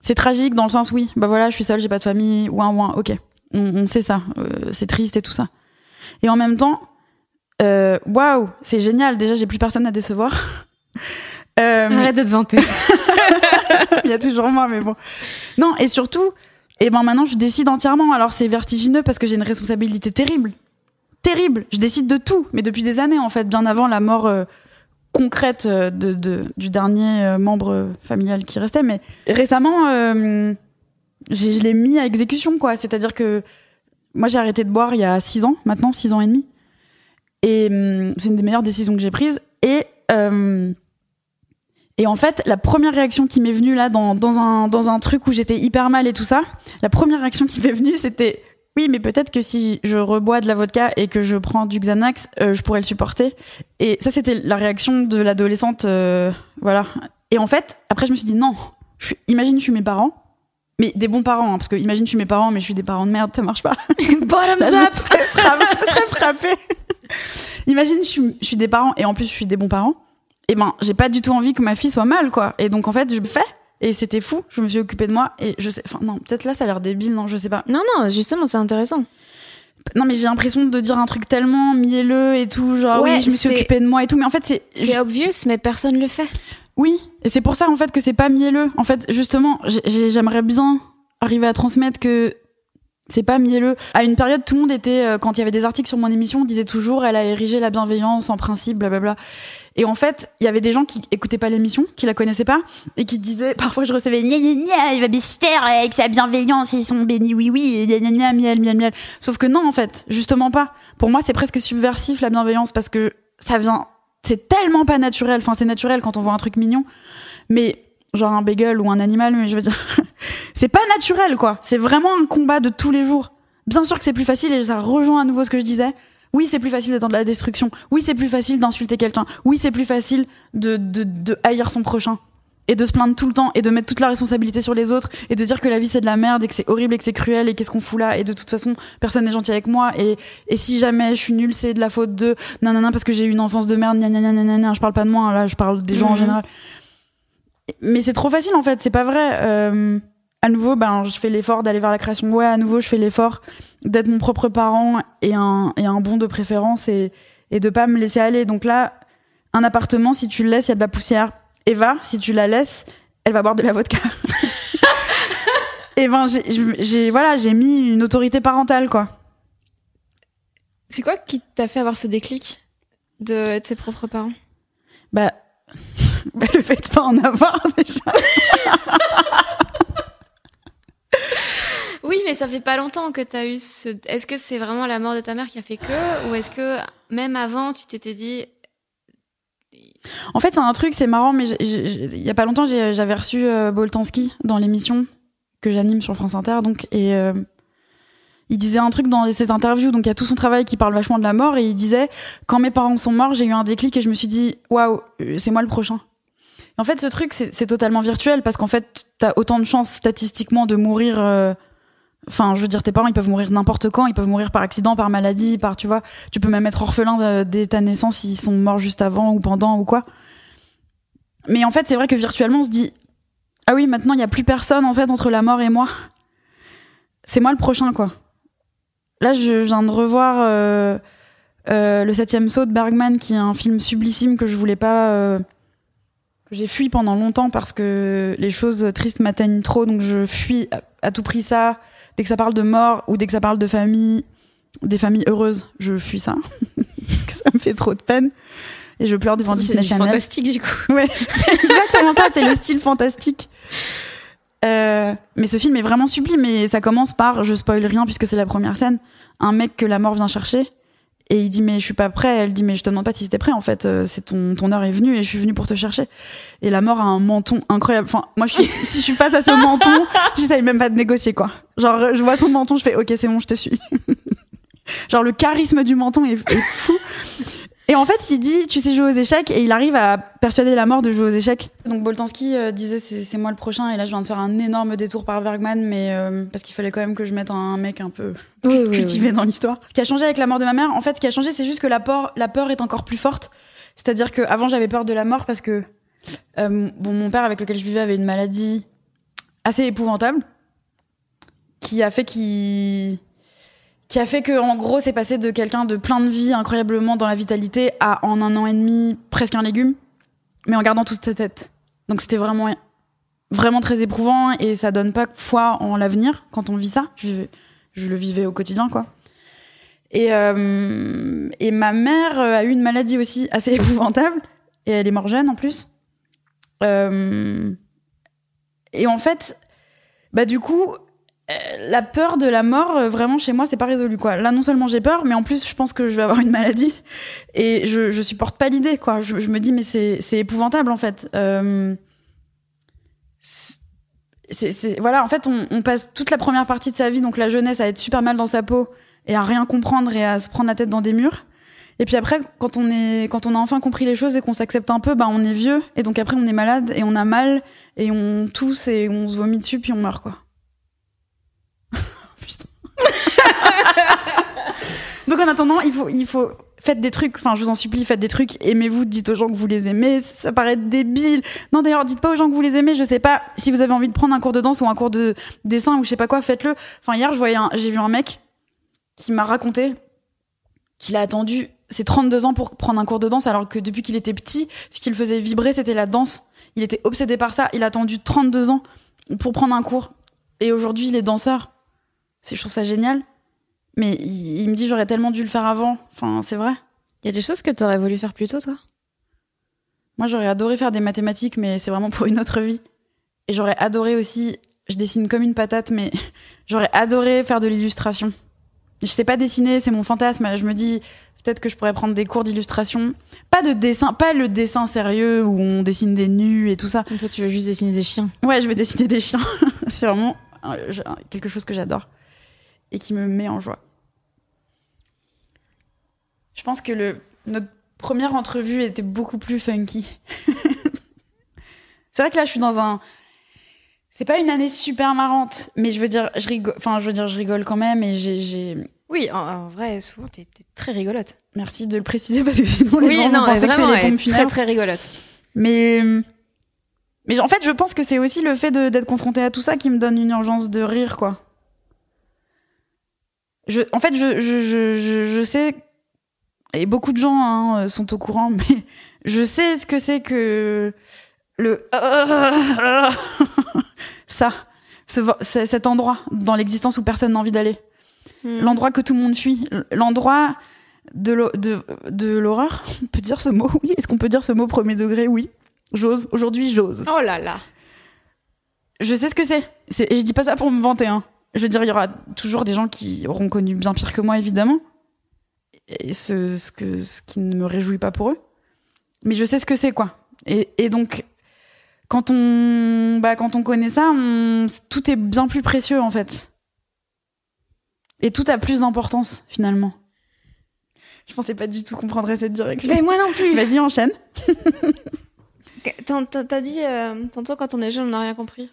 C'est tragique dans le sens, oui, bah voilà, je suis seule, j'ai pas de famille, ouin ouin, ok. On, on sait ça, euh, c'est triste et tout ça. Et en même temps, euh, waouh, c'est génial, déjà j'ai plus personne à décevoir. Euh, Arrête de te vanter. il y a toujours moi, mais bon. Non, et surtout, et ben maintenant, je décide entièrement. Alors, c'est vertigineux parce que j'ai une responsabilité terrible. Terrible. Je décide de tout, mais depuis des années, en fait, bien avant la mort euh, concrète euh, du dernier euh, membre familial qui restait. Mais récemment, je l'ai mis à exécution, quoi. C'est-à-dire que moi, j'ai arrêté de boire il y a six ans, maintenant, six ans et demi. Et hum, c'est une des meilleures décisions que j'ai prises. Et. Et en fait, la première réaction qui m'est venue là dans, dans, un, dans un truc où j'étais hyper mal et tout ça, la première réaction qui m'est venue, c'était oui, mais peut-être que si je rebois de la vodka et que je prends du Xanax, euh, je pourrais le supporter. Et ça, c'était la réaction de l'adolescente, euh, voilà. Et en fait, après, je me suis dit non. Je suis, imagine, je suis mes parents, mais des bons parents, hein, parce que imagine, je suis mes parents, mais je suis des parents de merde, ça marche pas. Bottoms up. je serais frappée. Imagine, je suis, je suis des parents et en plus je suis des bons parents. Et ben, j'ai pas du tout envie que ma fille soit mal, quoi. Et donc en fait, je le fais. Et c'était fou. Je me suis occupée de moi. Et je sais, enfin non, peut-être là ça a l'air débile, non, je sais pas. Non, non, justement, c'est intéressant. Non, mais j'ai l'impression de dire un truc tellement mielleux et tout, genre Ouais, oui, je me suis occupée de moi et tout. Mais en fait, c'est C'est obvious, mais personne le fait. oui. Et c'est pour ça en fait que c'est pas mielleux. En fait, justement, j'ai- j'ai- j'aimerais bien arriver à transmettre que c'est pas mielleux. À une période, tout le monde était, euh, quand il y avait des articles sur mon émission, on disait toujours, elle a érigé la bienveillance en principe, blablabla. Et en fait, il y avait des gens qui écoutaient pas l'émission, qui la connaissaient pas, et qui disaient, parfois je recevais, gna gna gna, il va Bester avec sa bienveillance et son béni oui oui, gna gna gna, miel, miel, miel. Sauf que non, en fait, justement pas. Pour moi, c'est presque subversif la bienveillance parce que ça vient, c'est tellement pas naturel. Enfin, c'est naturel quand on voit un truc mignon, mais genre un bagel ou un animal, mais je veux dire, c'est pas naturel quoi. C'est vraiment un combat de tous les jours. Bien sûr que c'est plus facile et ça rejoint à nouveau ce que je disais. Oui, c'est plus facile d'être dans de la destruction. Oui, c'est plus facile d'insulter quelqu'un. Oui, c'est plus facile de, de, de haïr son prochain. et de se plaindre tout le temps et de mettre toute la responsabilité sur les autres et de dire que la vie c'est de la merde et que c'est horrible et que c'est cruel et qu'est-ce qu'on fout là et de toute façon personne n'est gentil avec moi et, et si jamais je suis nulle c'est de la faute de nanana parce que j'ai eu une enfance de merde nanana nanana je parle pas de moi là je parle des gens en Mhm. général mais c'est trop facile en fait c'est pas vrai Euh, à nouveau ben je fais l'effort d'aller vers la création ouais à nouveau je fais l'effort d'être mon propre parent et un, et un bon de préférence et, et de pas me laisser aller donc là un appartement si tu le laisses il y a de la poussière Eva, si tu la laisses, elle va boire de la vodka. Et ben j'ai- voilà, j'ai mis une autorité parentale quoi. C'est quoi qui t'a fait avoir ce déclic de être ses propres parents? Bah, bah, le fait de pas en avoir déjà. Oui, mais ça fait pas longtemps que t'as eu ce. Est-ce que c'est vraiment la mort de ta mère qui a fait que, ou est-ce que même avant tu t'étais dit En fait, a un truc, c'est marrant, mais il y a pas longtemps, j'avais reçu euh, Boltanski dans l'émission que j'anime sur France Inter, donc et euh, il disait un truc dans cette interview, donc il y a tout son travail qui parle vachement de la mort, et il disait quand mes parents sont morts, j'ai eu un déclic et je me suis dit waouh, c'est moi le prochain. En fait, ce truc, c'est totalement virtuel parce qu'en fait, t'as autant de chances statistiquement de mourir. euh, Enfin, je veux dire, tes parents, ils peuvent mourir n'importe quand, ils peuvent mourir par accident, par maladie, par, tu vois, tu peux même être orphelin dès ta naissance s'ils sont morts juste avant ou pendant ou quoi. Mais en fait, c'est vrai que virtuellement, on se dit, ah oui, maintenant, il n'y a plus personne, en fait, entre la mort et moi. C'est moi le prochain, quoi. Là, je viens de revoir euh, euh, Le septième saut de Bergman, qui est un film sublissime que je voulais pas... j'ai fui pendant longtemps parce que les choses tristes m'atteignent trop, donc je fuis à, à tout prix ça. Dès que ça parle de mort ou dès que ça parle de famille, des familles heureuses, je fuis ça. parce que ça me fait trop de peine. Et je pleure devant Disney C'est Channel. fantastique du coup. Ouais, c'est exactement ça, c'est le style fantastique. Euh, mais ce film est vraiment sublime et ça commence par, je spoil rien puisque c'est la première scène, un mec que la mort vient chercher et il dit mais je suis pas prêt, elle dit mais je te demande pas si t'es prêt en fait, euh, c'est ton, ton heure est venue et je suis venue pour te chercher. Et la mort a un menton incroyable. Enfin, moi je suis, si je suis face à ce menton, j'essaye même pas de négocier quoi. Genre je vois son menton, je fais ok c'est bon je te suis. Genre le charisme du menton est, est fou. Et en fait, il dit, tu sais jouer aux échecs, et il arrive à persuader la mort de jouer aux échecs. Donc Boltanski euh, disait, c'est moi le prochain, et là je viens de faire un énorme détour par Bergman, mais euh, parce qu'il fallait quand même que je mette un mec un peu cultivé dans l'histoire. Ce qui a changé avec la mort de ma mère, en fait, ce qui a changé, c'est juste que la peur, la peur est encore plus forte. C'est-à-dire que avant j'avais peur de la mort parce que euh, bon, mon père avec lequel je vivais avait une maladie assez épouvantable qui a fait qu'il qui a fait que en gros c'est passé de quelqu'un de plein de vie incroyablement dans la vitalité à en un an et demi presque un légume mais en gardant toute sa tête. Donc c'était vraiment vraiment très éprouvant et ça donne pas foi en l'avenir quand on vit ça. Je, le vivais au quotidien quoi. Et euh, et ma mère euh, a eu une maladie aussi assez épouvantable et elle est morte jeune en plus. Euh, et en fait bah du coup la peur de la mort, euh, vraiment chez moi, c'est pas résolu quoi. Là, non seulement j'ai peur, mais en plus, je pense que je vais avoir une maladie et je, je supporte pas l'idée quoi. Je, je me dis mais c'est épouvantable en fait. Euh, voilà, en fait, on, on passe toute la première partie de sa vie, donc la jeunesse, à être super mal dans sa peau et à rien comprendre et à se prendre la tête dans des murs. Et puis après, quand on est, quand on a enfin compris les choses et qu'on s'accepte un peu, bah on est vieux et donc après on est malade et on a mal et on tousse et on se vomit dessus puis on meurt quoi. Donc en attendant, il faut, il faut faites des trucs. Enfin, je vous en supplie, faites des trucs. Aimez-vous, dites aux gens que vous les aimez. Ça paraît débile. Non, d'ailleurs, dites pas aux gens que vous les aimez. Je sais pas si vous avez envie de prendre un cours de danse ou un cours de dessin ou je sais pas quoi, faites-le. Enfin, hier, je voyais, j'ai vu un mec qui m'a raconté qu'il a attendu ses 32 ans pour prendre un cours de danse, alors que depuis qu'il était petit, ce qui le faisait vibrer, c'était la danse. Il était obsédé par ça. Il a attendu 32 ans pour prendre un cours. Et aujourd'hui, il est danseur. C'est, je trouve ça génial. Mais il, il me dit, j'aurais tellement dû le faire avant. Enfin, c'est vrai. Il y a des choses que t'aurais voulu faire plus tôt, toi? Moi, j'aurais adoré faire des mathématiques, mais c'est vraiment pour une autre vie. Et j'aurais adoré aussi, je dessine comme une patate, mais j'aurais adoré faire de l'illustration. Je sais pas dessiner, c'est mon fantasme. Je me dis, peut-être que je pourrais prendre des cours d'illustration. Pas de dessin, pas le dessin sérieux où on dessine des nus et tout ça. Toi, tu veux juste dessiner des chiens? Ouais, je vais dessiner des chiens. c'est vraiment euh, quelque chose que j'adore et qui me met en joie. Je pense que le, notre première entrevue était beaucoup plus funky. C'est vrai que là, je suis dans un. C'est pas une année super marrante, mais je veux dire, je rigole. Enfin, je veux dire, je rigole quand même, et j'ai-. Oui, en, en vrai, souvent, t'es très rigolote. Merci de le préciser parce que sinon les Oui, gens non, vont penser que c'est très, très rigolote. Mais, mais en fait, je pense que c'est aussi le fait d'être confronté à tout ça qui me donne une urgence de rire, quoi. Je, en fait, je, je, je, je, je sais, et beaucoup de gens hein, sont au courant, mais je sais ce que c'est que le ça, ce, cet endroit dans l'existence où personne n'a envie d'aller, Hmm. l'endroit que tout le monde fuit, l'endroit de l'ho- de, de l'horreur. On peut dire ce mot, oui. Est-ce qu'on peut dire ce mot premier degré? Oui. J'ose. Aujourd'hui, j'ose. Oh là là. Je sais ce que c'est. C'est- Et je dis pas ça pour me vanter. Hein. Je veux dire, il y aura toujours des gens qui auront connu bien pire que moi, évidemment. Et ce, ce, que, ce qui ne me réjouit pas pour eux. Mais je sais ce que c'est, quoi. Et, et donc, quand on, bah, quand on connaît ça, on- tout est bien plus précieux, en fait. Et tout a plus d'importance, finalement. Je pensais pas du tout qu'on prendrait cette direction. Mais moi non plus. Vas-y, enchaîne. T'as t'as dit euh, tantôt quand on est jeune, on n'a rien compris.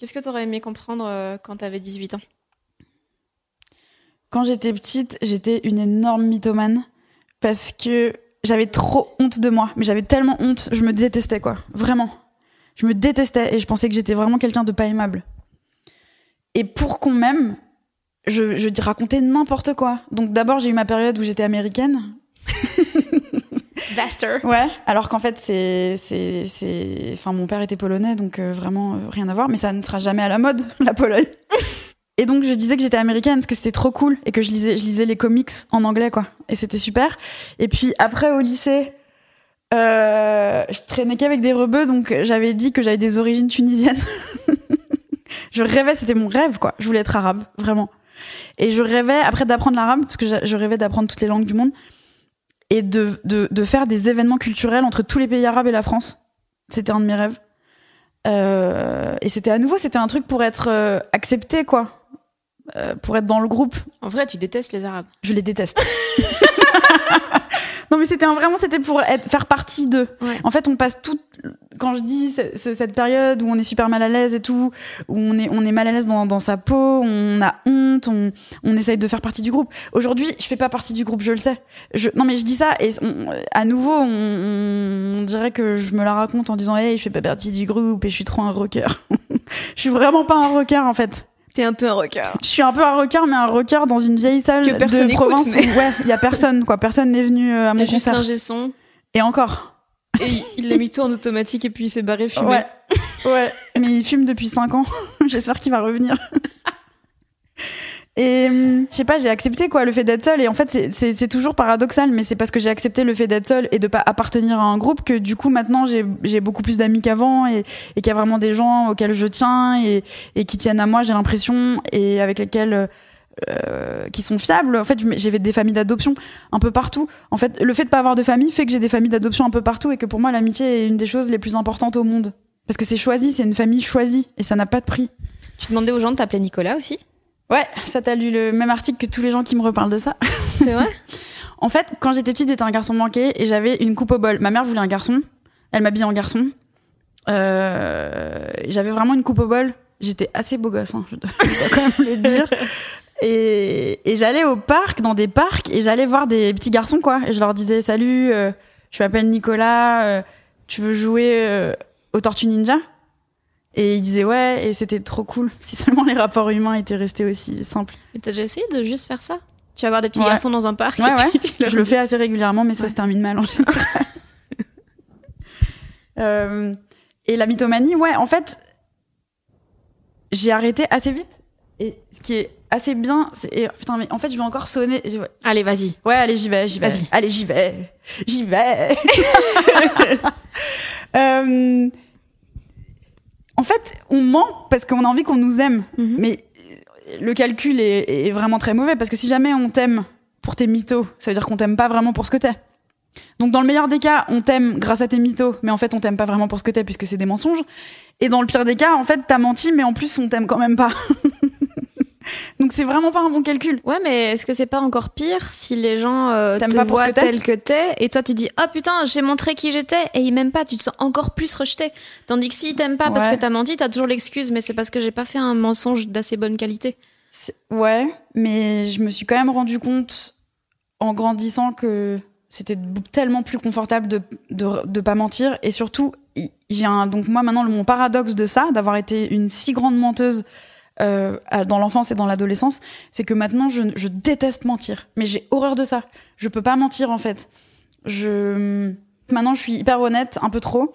Qu'est-ce que t'aurais aimé comprendre euh, quand t'avais 18 ans? Quand j'étais petite, j'étais une énorme mythomane parce que j'avais trop honte de moi. Mais j'avais tellement honte, je me détestais, quoi. Vraiment. Je me détestais et je pensais que j'étais vraiment quelqu'un de pas aimable. Et pour qu'on m'aime, je, je racontais n'importe quoi. Donc d'abord, j'ai eu ma période où j'étais américaine. Ouais, alors qu'en fait, c'est. c'est, c'est... Enfin, mon père était polonais, donc euh, vraiment euh, rien à voir, mais ça ne sera jamais à la mode, la Pologne. Et donc, je disais que j'étais américaine parce que c'était trop cool et que je lisais, je lisais les comics en anglais, quoi. Et c'était super. Et puis après, au lycée, euh, je traînais qu'avec des rebeux, donc j'avais dit que j'avais des origines tunisiennes. je rêvais, c'était mon rêve, quoi. Je voulais être arabe, vraiment. Et je rêvais, après d'apprendre l'arabe, parce que je rêvais d'apprendre toutes les langues du monde, et de, de, de faire des événements culturels entre tous les pays arabes et la France. C'était un de mes rêves. Euh, et c'était à nouveau, c'était un truc pour être euh, accepté, quoi. Euh, pour être dans le groupe. En vrai, tu détestes les Arabes. Je les déteste. non, mais c'était vraiment, c'était pour être, faire partie d'eux. Ouais. En fait, on passe tout. Quand je dis ce- ce- cette période où on est super mal à l'aise et tout, où on est, on est mal à l'aise dans, dans sa peau, on a honte, on, on essaye de faire partie du groupe. Aujourd'hui, je fais pas partie du groupe, je le sais. Je, non, mais je dis ça et on- à nouveau, on, on- on dirait que je me la raconte en disant, hey, je fais pas partie du groupe et je suis trop un rocker. je suis vraiment pas un rocker en fait. T'es un peu un rocker. Je suis un peu un rocker, mais un rocker dans une vieille salle Que personne de écoute, province mais- où, ouais, il y a personne, quoi. Personne n'est venu euh, à mon a juste concert. son Et encore. et il- il l'a mis tout en automatique et puis il s'est barré fumer. Ouais. ouais. Mais il fume depuis 5 ans. J'espère qu'il va revenir. Et hum, je sais pas, j'ai accepté quoi le fait d'être seule. Et en fait, c'est- toujours paradoxal, mais c'est parce que j'ai accepté le fait d'être seule et de pas appartenir à un groupe que du coup maintenant j'ai beaucoup plus d'amis qu'avant et, et qu'il y a vraiment des gens auxquels je tiens et, et qui tiennent à moi, j'ai l'impression, et avec lesquels euh, qui sont fiables. En fait, j'ai des familles d'adoption un peu partout. En fait, le fait de pas avoir de famille fait que j'ai des familles d'adoption un peu partout et que pour moi l'amitié est une des choses les plus importantes au monde. Parce que c'est choisi, c'est une famille choisie et ça n'a pas de prix. Tu demandais aux gens de t'appeler Nicolas aussi? Ouais, ça t'as lu le même article que tous les gens qui me reparlent de ça. C'est vrai? En fait, quand j'étais petite, j'étais un garçon manqué et j'avais une coupe au bol. Ma mère voulait un garçon, elle m'habillait en garçon. Euh, j'avais vraiment une coupe au bol. J'étais assez beau gosse, hein, je, dois, je dois quand même le dire. Et, et j'allais au parc, dans des parcs, et j'allais voir des petits garçons, quoi. Et je leur disais Salut, euh, je m'appelle Nicolas, euh, tu veux jouer euh, aux Tortues Ninja? Et ils disaient Ouais, et c'était trop cool. Si seulement les rapports humains étaient restés aussi simples. Mais t'as déjà essayé de juste faire ça? Tu vas voir des petits Ouais. garçons dans un parc Ouais, et ouais. puis Je le fais assez régulièrement, mais ça Ouais. se termine mal en général. Euh, et la mythomanie, ouais, en fait, j'ai arrêté assez vite. Et ce qui est assez bien, c'est. et, Putain, mais en fait, je vais encore sonner. je- Allez, vas-y. Ouais, allez, j'y vais, j'y vais. Allez, j'y vais. J'y vais. Euh, en fait, on ment parce qu'on a envie qu'on nous aime. Mhm. Mais euh, le calcul est, est vraiment très mauvais parce que si jamais on t'aime pour tes mythos, ça veut dire qu'on t'aime pas vraiment pour ce que t'es. Donc dans le meilleur des cas, on t'aime grâce à tes mythos, mais en fait on t'aime pas vraiment pour ce que t'es puisque c'est des mensonges. Et dans le pire des cas, en fait t'as menti, mais en plus on t'aime quand même pas. Donc c'est vraiment pas un bon calcul. Ouais, mais est-ce que c'est pas encore pire si les gens euh, te pas pour ce voient que t'es tel que t'es et toi tu dis oh putain j'ai montré qui j'étais et ils m'aiment pas, tu te sens encore plus rejeté. Tandis que s'ils t'aiment pas parce que t'as menti, t'as toujours l'excuse mais c'est parce que j'ai pas fait un mensonge d'assez bonne qualité. Ouais, mais je me suis quand même rendu compte en grandissant que c'était tellement plus confortable de, de, de pas mentir. Et surtout, j'ai un, donc moi maintenant, le- mon paradoxe de ça, d'avoir été une si grande menteuse euh, dans l'enfance et dans l'adolescence, c'est que maintenant, je, je déteste mentir. Mais j'ai horreur de ça. Je peux pas mentir en fait. Je, maintenant, je suis hyper honnête, un peu trop.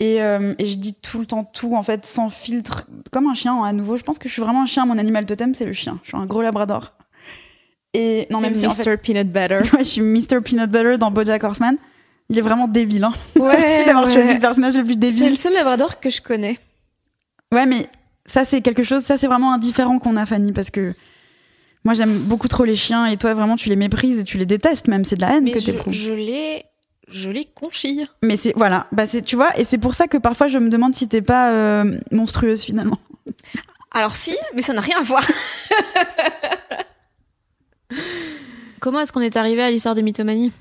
Et, euh, et je dis tout le temps tout, en fait, sans filtre, comme un chien, à nouveau. Je pense que je suis vraiment un chien. Mon animal totem, c'est le chien. Je suis un gros labrador. Et non, même si en fait, Peanut Butter. ouais, je suis Mr. Peanut Butter dans BoJack Horseman. Il est vraiment débile. Hein. Ouais, Merci d'avoir ouais. choisi le personnage le plus C'est débile. le seul labrador que je connais. Ouais, mais ça, c'est quelque chose, ça, c'est vraiment un différent qu'on a, Fanny, parce que moi, j'aime beaucoup trop les chiens et toi, vraiment, tu les méprises et tu les détestes, même. C'est de la haine Mais que je, t'éprouves. je les je les conchille. Mais c'est, voilà, bah, c'est, tu vois, et c'est pour ça que parfois, je me demande si t'es pas euh, monstrueuse finalement. Alors si, mais ça n'a rien à voir. Comment est-ce qu'on est arrivé à l'histoire de mythomanie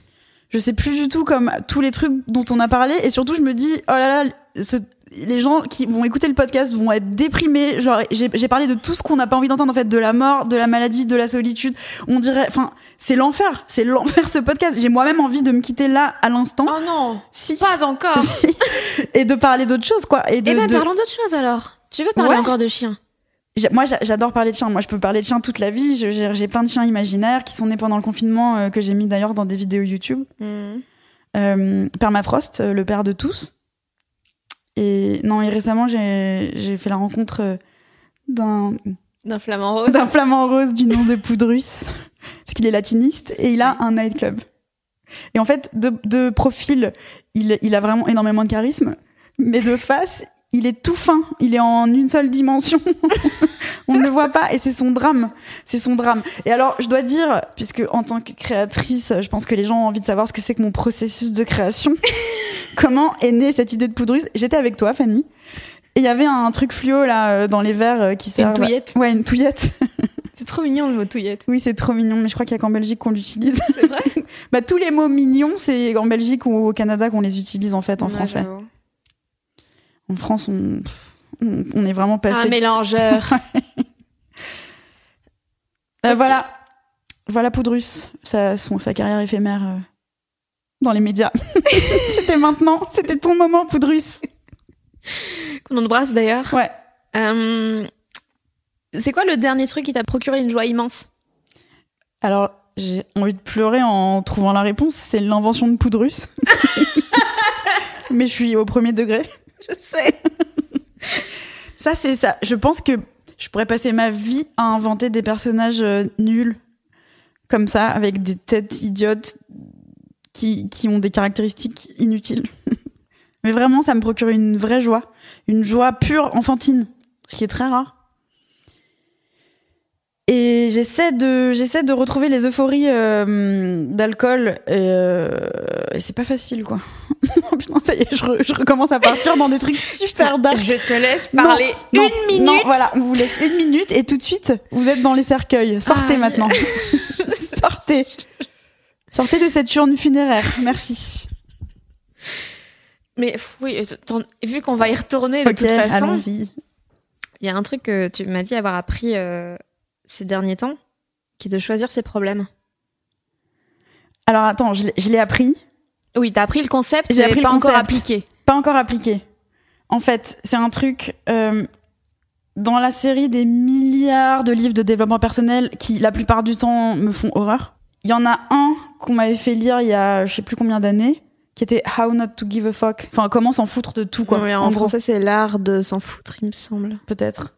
Je sais plus du tout comme tous les trucs dont on a parlé et surtout, je me dis, oh là là, ce- les gens qui vont écouter le podcast vont être déprimés. Genre, j'ai parlé de tout ce qu'on n'a pas envie d'entendre en fait, de la mort, de la maladie, de la solitude. On dirait, enfin, c'est l'enfer, c'est l'enfer ce podcast. J'ai moi-même envie de me quitter là à l'instant, Oh non, si, pas encore. et de parler d'autre chose quoi. Et de, Eh ben de- parlons d'autre chose alors. Tu veux parler Ouais. encore de chiens? Moi, j'a- j'adore parler de chiens. Moi, je peux parler de chiens toute la vie. J'ai plein de chiens imaginaires qui sont nés pendant le confinement, euh, que j'ai mis d'ailleurs dans des vidéos YouTube. Euh, Permafrost, euh, le père de tous. Et non, et récemment, j'ai fait la rencontre euh, d'un D'un flamant rose. d'un flamand rose du nom de Poudrus, parce qu'il est latiniste, et il a un nightclub. Et en fait, de, de profil, il, il a vraiment énormément de charisme, mais de face, il est tout fin, il est en une seule dimension. On ne le voit pas, et c'est son drame. C'est son drame. Et alors, je dois dire, puisque en tant que créatrice, je pense que les gens ont envie de savoir ce que c'est que mon processus de création. Comment est née cette idée de Poudrus J'étais avec toi, Fanny. Et il y avait un truc fluo là euh, dans les verres euh, qui sert. touillette. Ouais, une touillette. C'est trop mignon le mot touillette. Oui, c'est trop mignon, mais je crois qu'il y a qu'en Belgique qu'on l'utilise. C'est vrai bah, tous les mots mignons, c'est en Belgique ou au Canada qu'on les utilise en fait en Ouais, français. j'avoue. En France, on, est vraiment passé. Un mélangeur. Euh. Voilà, voilà Poudrus, sa, son, sa carrière éphémère euh, dans les médias. c'était maintenant, c'était ton moment Poudrus. Qu'on embrasse d'ailleurs. Ouais. Euh, c'est quoi le dernier truc qui t'a procuré une joie immense? Alors, j'ai envie de pleurer en trouvant la réponse, c'est l'invention de Poudrus. mais je suis au premier degré. Je sais. Ça, c'est ça. Je pense que je pourrais passer ma vie à inventer des personnages euh, nuls, comme ça, avec des têtes idiotes qui, qui ont des caractéristiques inutiles. Mais vraiment, ça me procure une vraie joie. Une joie pure, enfantine, ce qui est très rare. Et j'essaie de, j'essaie de retrouver les euphories euh, d'alcool et, euh, et c'est pas facile quoi. Oh putain, ça y est, je, re- je recommence à partir dans des trucs super dark. Je te laisse parler non, une minute. Non, voilà, on vous laisse une minute et tout de suite, vous êtes dans les cercueils. Sortez Aïe. maintenant. Sortez. Sortez de cette urne funéraire. Merci. Mais oui, t'en- vu qu'on va y retourner de ok, toute façon, allons-y. il y a un truc que tu m'as dit avoir appris euh, ces derniers temps, qui est de choisir ses problèmes. Alors attends, je l'ai- je l'ai appris, Oui, t'as appris le concept, J'ai mais appris pas le encore appliqué. pas encore appliqué. En fait, c'est un truc euh, dans la série des milliards de livres de développement personnel qui, la plupart du temps, me font horreur. Il y en a un qu'on m'avait fait lire il y a je sais plus combien d'années, qui était How Not to Give a Fuck. Enfin, comment s'en foutre de tout quoi. Oui, en, français, c'est l'art de s'en foutre, il me semble. peut-être.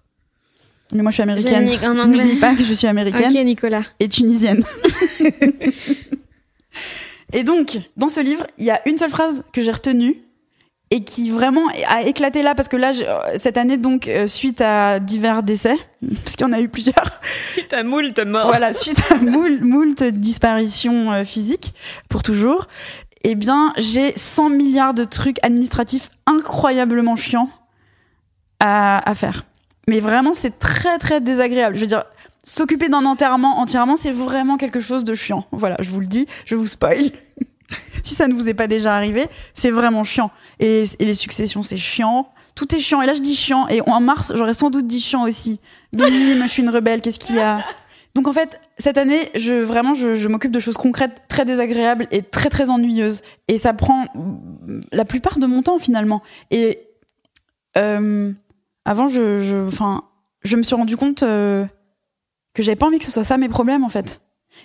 Mais moi, je suis américaine. J'ai en anglais. N'oublie pas que je suis américaine Ok, Nicolas. et tunisienne. et donc, dans ce livre, il y a une seule phrase que j'ai retenue et qui vraiment a éclaté là parce que là, je- euh, cette année, donc, euh, suite à divers décès, parce qu'il y en a eu plusieurs, Ta moule te mort. voilà, suite à moult, moult disparitions euh, physiques pour toujours, eh bien, j'ai 100 milliards de trucs administratifs incroyablement chiants à, à faire. Mais vraiment, c'est très, très désagréable. Je veux dire, s'occuper d'un enterrement entièrement, c'est vraiment quelque chose de chiant. Voilà, je vous le dis, je vous spoil. si ça ne vous est pas déjà arrivé, c'est vraiment chiant. Et, les successions, c'est chiant. Tout est chiant. Et là, je dis chiant. Et en mars, j'aurais sans doute dit chiant aussi. Bim, je suis une rebelle. Qu'est-ce qu'il y a? Donc en fait, cette année, je vraiment, je, je m'occupe de choses concrètes, très désagréables et très très ennuyeuses. Et ça prend la plupart de mon temps finalement. Et euh, avant, je, je, enfin, je me suis rendu compte euh, que j'avais pas envie que ce soit ça mes problèmes en fait.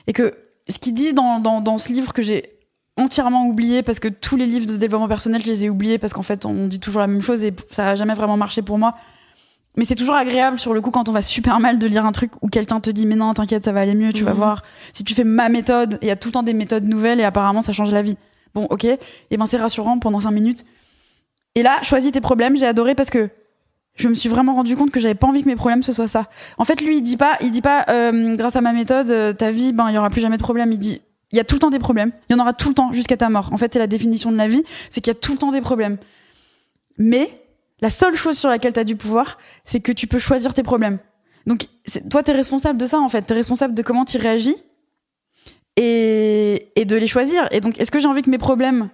Et que ce qu'il dit dans, dans, dans ce livre que j'ai entièrement oublié parce que tous les livres de développement personnel, je les ai oubliés parce qu'en fait, on dit toujours la même chose et ça a jamais vraiment marché pour moi. Mais c'est toujours agréable sur le coup quand on va super mal de lire un truc où quelqu'un te dit mais non t'inquiète ça va aller mieux tu vas Mhm. voir si tu fais ma méthode il y a tout le temps des méthodes nouvelles et apparemment ça change la vie bon ok et ben c'est rassurant pendant cinq minutes et là choisis tes problèmes j'ai adoré parce que je me suis vraiment rendu compte que j'avais pas envie que mes problèmes ce soit ça en fait lui il dit pas il dit pas euh, grâce à ma méthode euh, ta vie ben il y aura plus jamais de problème il dit il y a tout le temps des problèmes il y en aura tout le temps jusqu'à ta mort en fait c'est la définition de la vie c'est qu'il y a tout le temps des problèmes mais la seule chose sur laquelle tu as du pouvoir, c'est que tu peux choisir tes problèmes. Donc, toi, tu es responsable de ça, en fait. Tu es responsable de comment tu réagis et, et de les choisir. Et donc, est-ce que j'ai envie que mes problèmes,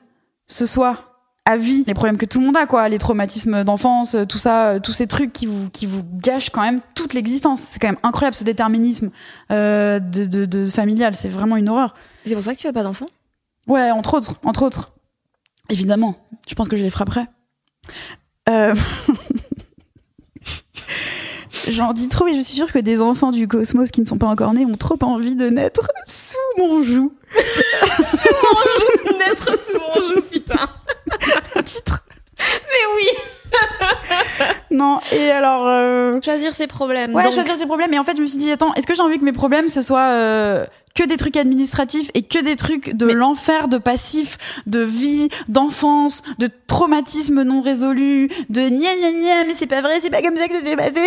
ce soit à vie, les problèmes que tout le monde a, quoi, les traumatismes d'enfance, euh, tout ça, euh, tous ces trucs qui vous, qui vous gâchent quand même toute l'existence. C'est quand même incroyable, ce déterminisme euh, de, de, de familial. C'est vraiment une horreur. C'est pour ça que tu veux pas d'enfant Ouais, entre autres, entre autres. Évidemment. Je pense que je les frapperai. Euh... J'en dis trop, mais je suis sûre que des enfants du cosmos qui ne sont pas encore nés ont trop envie de naître sous mon joug. Naître sous mon joue, putain. Un titre. Mais oui. Non, et alors. euh, Choisir ses problèmes. Ouais, donc. choisir ses problèmes. Et en fait, je me suis dit, attends, est-ce que j'ai envie que mes problèmes, ce soit euh, que des trucs administratifs et que des trucs de Mais- l'enfer, de passif, de vie, d'enfance, de traumatisme non résolu, de gna gna gna, mais c'est pas vrai, c'est pas comme ça que ça s'est passé.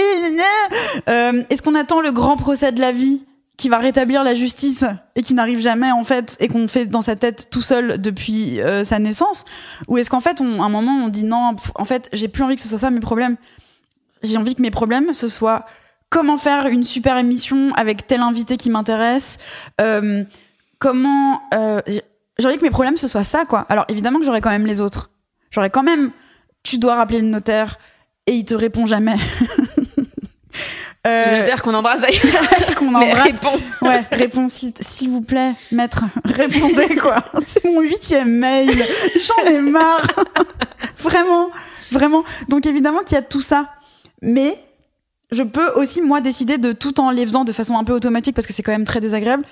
Euh, est-ce qu'on attend le grand procès de la vie qui va rétablir la justice et qui n'arrive jamais en fait et qu'on fait dans sa tête tout seul depuis euh, sa naissance? Ou est-ce qu'en fait on, à un moment on dit non pff, en fait j'ai plus envie que ce soit ça mes problèmes? J'ai envie que mes problèmes ce soit comment faire une super émission avec tel invité qui m'intéresse euh, comment euh, j'ai envie que mes problèmes ce soit ça quoi alors évidemment que j'aurais quand même les autres j'aurais quand même tu dois rappeler le notaire et il te répond jamais Euh, Le notaire qu'on embrasse d'ailleurs. qu'on embrasse réponds. Ouais, réponds s'il vous plaît, maître. Répondez quoi. C'est mon huitième mail. J'en ai marre. vraiment, vraiment. Donc évidemment qu'il y a tout ça, mais je peux aussi moi décider de tout en les faisant de façon un peu automatique parce que c'est quand même très désagréable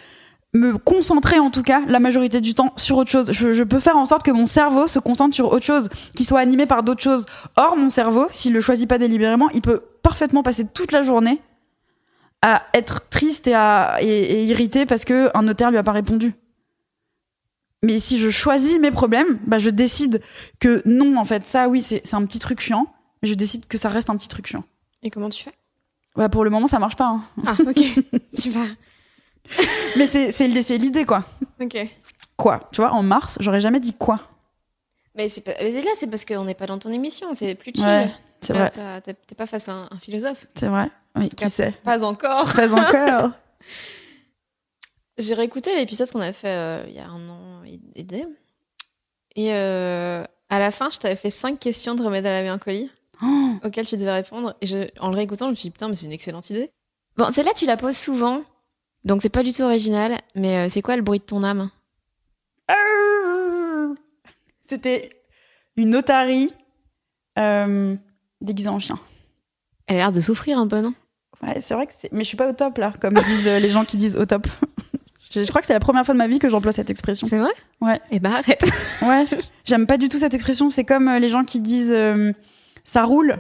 me concentrer en tout cas la majorité du temps sur autre chose. Je, peux faire en sorte que mon cerveau se concentre sur autre chose, qu'il soit animé par d'autres choses. Or, mon cerveau, s'il le choisit pas délibérément, il peut parfaitement passer toute la journée à être triste et, à, et, irrité parce que un notaire lui a pas répondu. Mais si je choisis mes problèmes, bah je décide que non, en fait, ça, oui, c'est c'est un petit truc chiant, mais je décide que ça reste un petit truc chiant. Et comment tu fais? Bah, pour le moment, ça marche pas. hein. Ah, ok. tu vas. Mais c'est l'idée, quoi. Ok. Quoi? Tu vois, en mars, j'aurais jamais dit quoi. Mais, c'est pas... mais là, c'est parce qu'on n'est pas dans ton émission. C'est plus chill. Ouais, c'est vrai, t'es pas face à un, un philosophe. c'est vrai. Oui, qui cas, sait? Pas encore. Pas encore. J'ai réécouté l'épisode qu'on a fait euh, il y a un an et et des. Et euh, à la fin, je t'avais fait cinq questions de remède à la mélancolie Oh, auxquelles tu devais répondre. Et je- en le réécoutant, je me suis dit, putain, mais c'est une excellente idée. Bon, celle-là, tu la poses souvent. Donc, c'est pas du tout original. Mais euh, c'est quoi le bruit de ton âme? C'était une otarie euh, déguisée en chien. Elle a l'air de souffrir un peu, non? Ouais, c'est vrai que c'est. Mais je suis pas au top là, comme disent euh, les gens qui disent au top. je, je crois que c'est la première fois de ma vie que j'emploie cette expression. C'est vrai? Ouais. Eh ben, arrête. Ouais, j'aime pas du tout cette expression. C'est comme les gens qui disent euh, ça roule.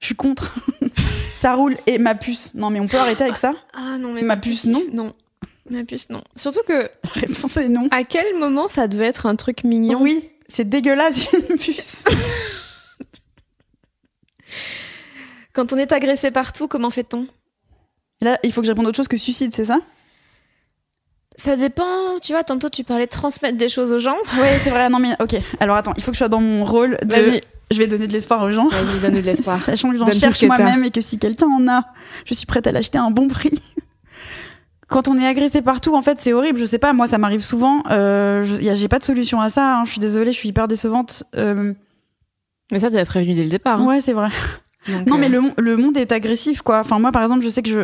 Je suis contre. ça roule et ma puce. Non, mais on peut arrêter avec ça Ah non, mais Ma puce, non Non. Ma puce, non. Surtout que, La réponse est non. à quel moment ça devait être un truc mignon Oui, c'est dégueulasse une puce. Quand on est agressé partout, comment fait-on? Là, il faut que je réponde autre chose que suicide, c'est ça? Ça dépend. Tu vois, tantôt tu parlais de transmettre des choses aux gens. Ouais, c'est vrai. Non, mais ok. Alors attends, il faut que je sois dans mon rôle de. Vas-y. Je vais donner de l'espoir aux gens. Vas-y, donne-nous de l'espoir. Sachant que j'en Donne tout cherche moi-même et que si quelqu'un en a, je suis prête à l'acheter à un bon prix. Quand on est agressé partout, en fait, c'est horrible. Je sais pas, moi, ça m'arrive souvent. Euh, J'ai pas de solution à ça. hein. Je suis désolée, je suis hyper décevante. Euh, Mais ça, t'avais prévenu dès le départ. hein. ouais, c'est vrai. Donc, Non, euh, mais le, mon- le monde est agressif, quoi. Enfin, moi, par exemple, je sais que je.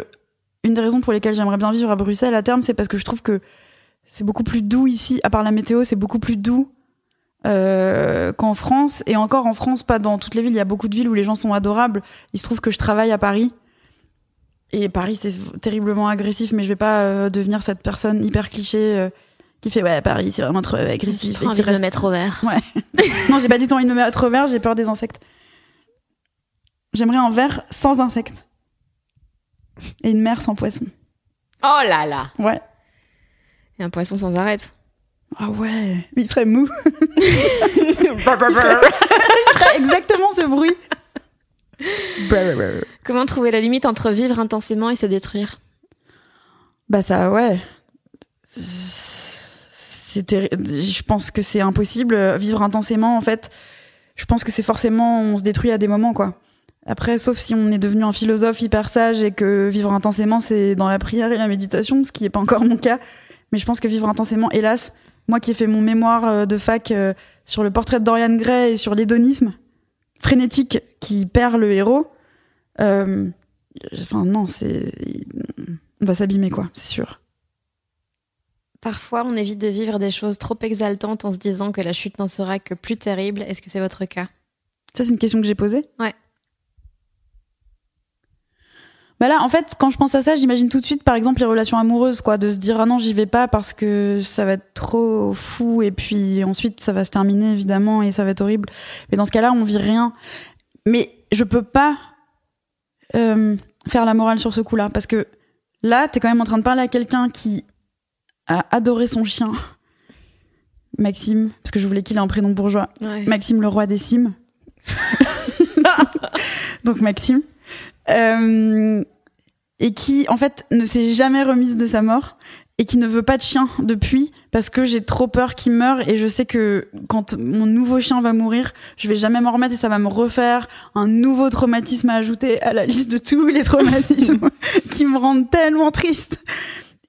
Une des raisons pour lesquelles j'aimerais bien vivre à Bruxelles à terme, c'est parce que je trouve que c'est beaucoup plus doux ici. À part la météo, c'est beaucoup plus doux euh, qu'en France. Et encore en France, pas dans toutes les villes. Il y a beaucoup de villes où les gens sont adorables. Il se trouve que je travaille à Paris. Et Paris, c'est terriblement agressif, mais je vais pas euh, devenir cette personne hyper cliché euh, qui fait ouais, Paris, c'est vraiment trop J'ai agressif. trop et envie de me mettre au vert. non, j'ai pas du tout envie de me mettre au vert, j'ai peur des insectes. J'aimerais un verre sans insectes. Et une mer sans poisson. Oh là là Ouais. Et un poisson sans arrête. Ah ouais. Mais il serait mou. il, ferait... il ferait exactement ce bruit. Comment trouver la limite entre vivre intensément et se détruire? Bah ça, ouais. C'est terri- Je pense que c'est impossible. Vivre intensément, en fait, je pense que c'est forcément, on se détruit à des moments, quoi. Après, sauf si on est devenu un philosophe hyper sage et que vivre intensément, c'est dans la prière et la méditation, ce qui n'est pas encore mon cas. Mais je pense que vivre intensément, hélas, moi qui ai fait mon mémoire euh, de fac euh, sur le portrait de Dorian Gray et sur l'hédonisme frénétique qui perd le héros, euh, enfin non, c'est, on va s'abîmer quoi, c'est sûr. Parfois, on évite de vivre des choses trop exaltantes en se disant que la chute n'en sera que plus terrible. Est-ce que c'est votre cas? Ça, c'est une question que j'ai posée? Ouais. Bah là, en fait, quand je pense à ça, j'imagine tout de suite, par exemple, les relations amoureuses, quoi, de se dire ah non, j'y vais pas parce que ça va être trop fou et puis ensuite ça va se terminer évidemment et ça va être horrible. Mais dans ce cas-là, on vit rien. Mais je peux pas euh, faire la morale sur ce coup-là parce que là, t'es quand même en train de parler à quelqu'un qui a adoré son chien, Maxime, parce que je voulais qu'il ait un prénom bourgeois. Maxime le roi des cimes. Donc Maxime. Euh, et qui, en fait, ne s'est jamais remise de sa mort et qui ne veut pas de chien depuis parce que j'ai trop peur qu'il meure et je sais que quand mon nouveau chien va mourir, je vais jamais m'en remettre et ça va me refaire un nouveau traumatisme à ajouter à la liste de tous les traumatismes qui me rendent tellement triste.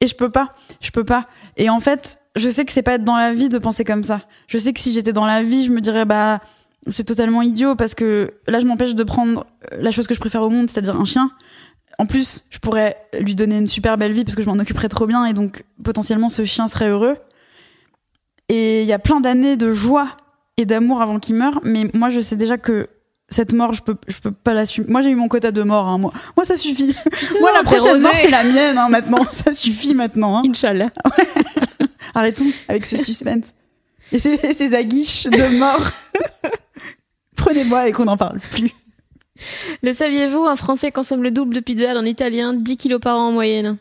Et je peux pas, je peux pas. Et en fait, je sais que c'est pas être dans la vie de penser comme ça. Je sais que si j'étais dans la vie, je me dirais bah c'est totalement idiot parce que là je m'empêche de prendre la chose que je préfère au monde, c'est-à-dire un chien. En plus, je pourrais lui donner une super belle vie parce que je m'en occuperais trop bien et donc potentiellement ce chien serait heureux. Et il y a plein d'années de joie et d'amour avant qu'il meure, mais moi je sais déjà que cette mort, je peux, je peux pas l'assumer. Moi j'ai eu mon quota de mort, hein, moi. moi ça suffit. moi la prochaine mort c'est la mienne hein, maintenant, ça suffit maintenant. hein. Inch'Allah. Arrêtons avec ce suspense. Et ces, ces aguiches de mort. Prenez-moi et qu'on n'en parle plus. Le saviez-vous Un Français consomme le double de pizza d'un Italien, 10 kilos par an en moyenne.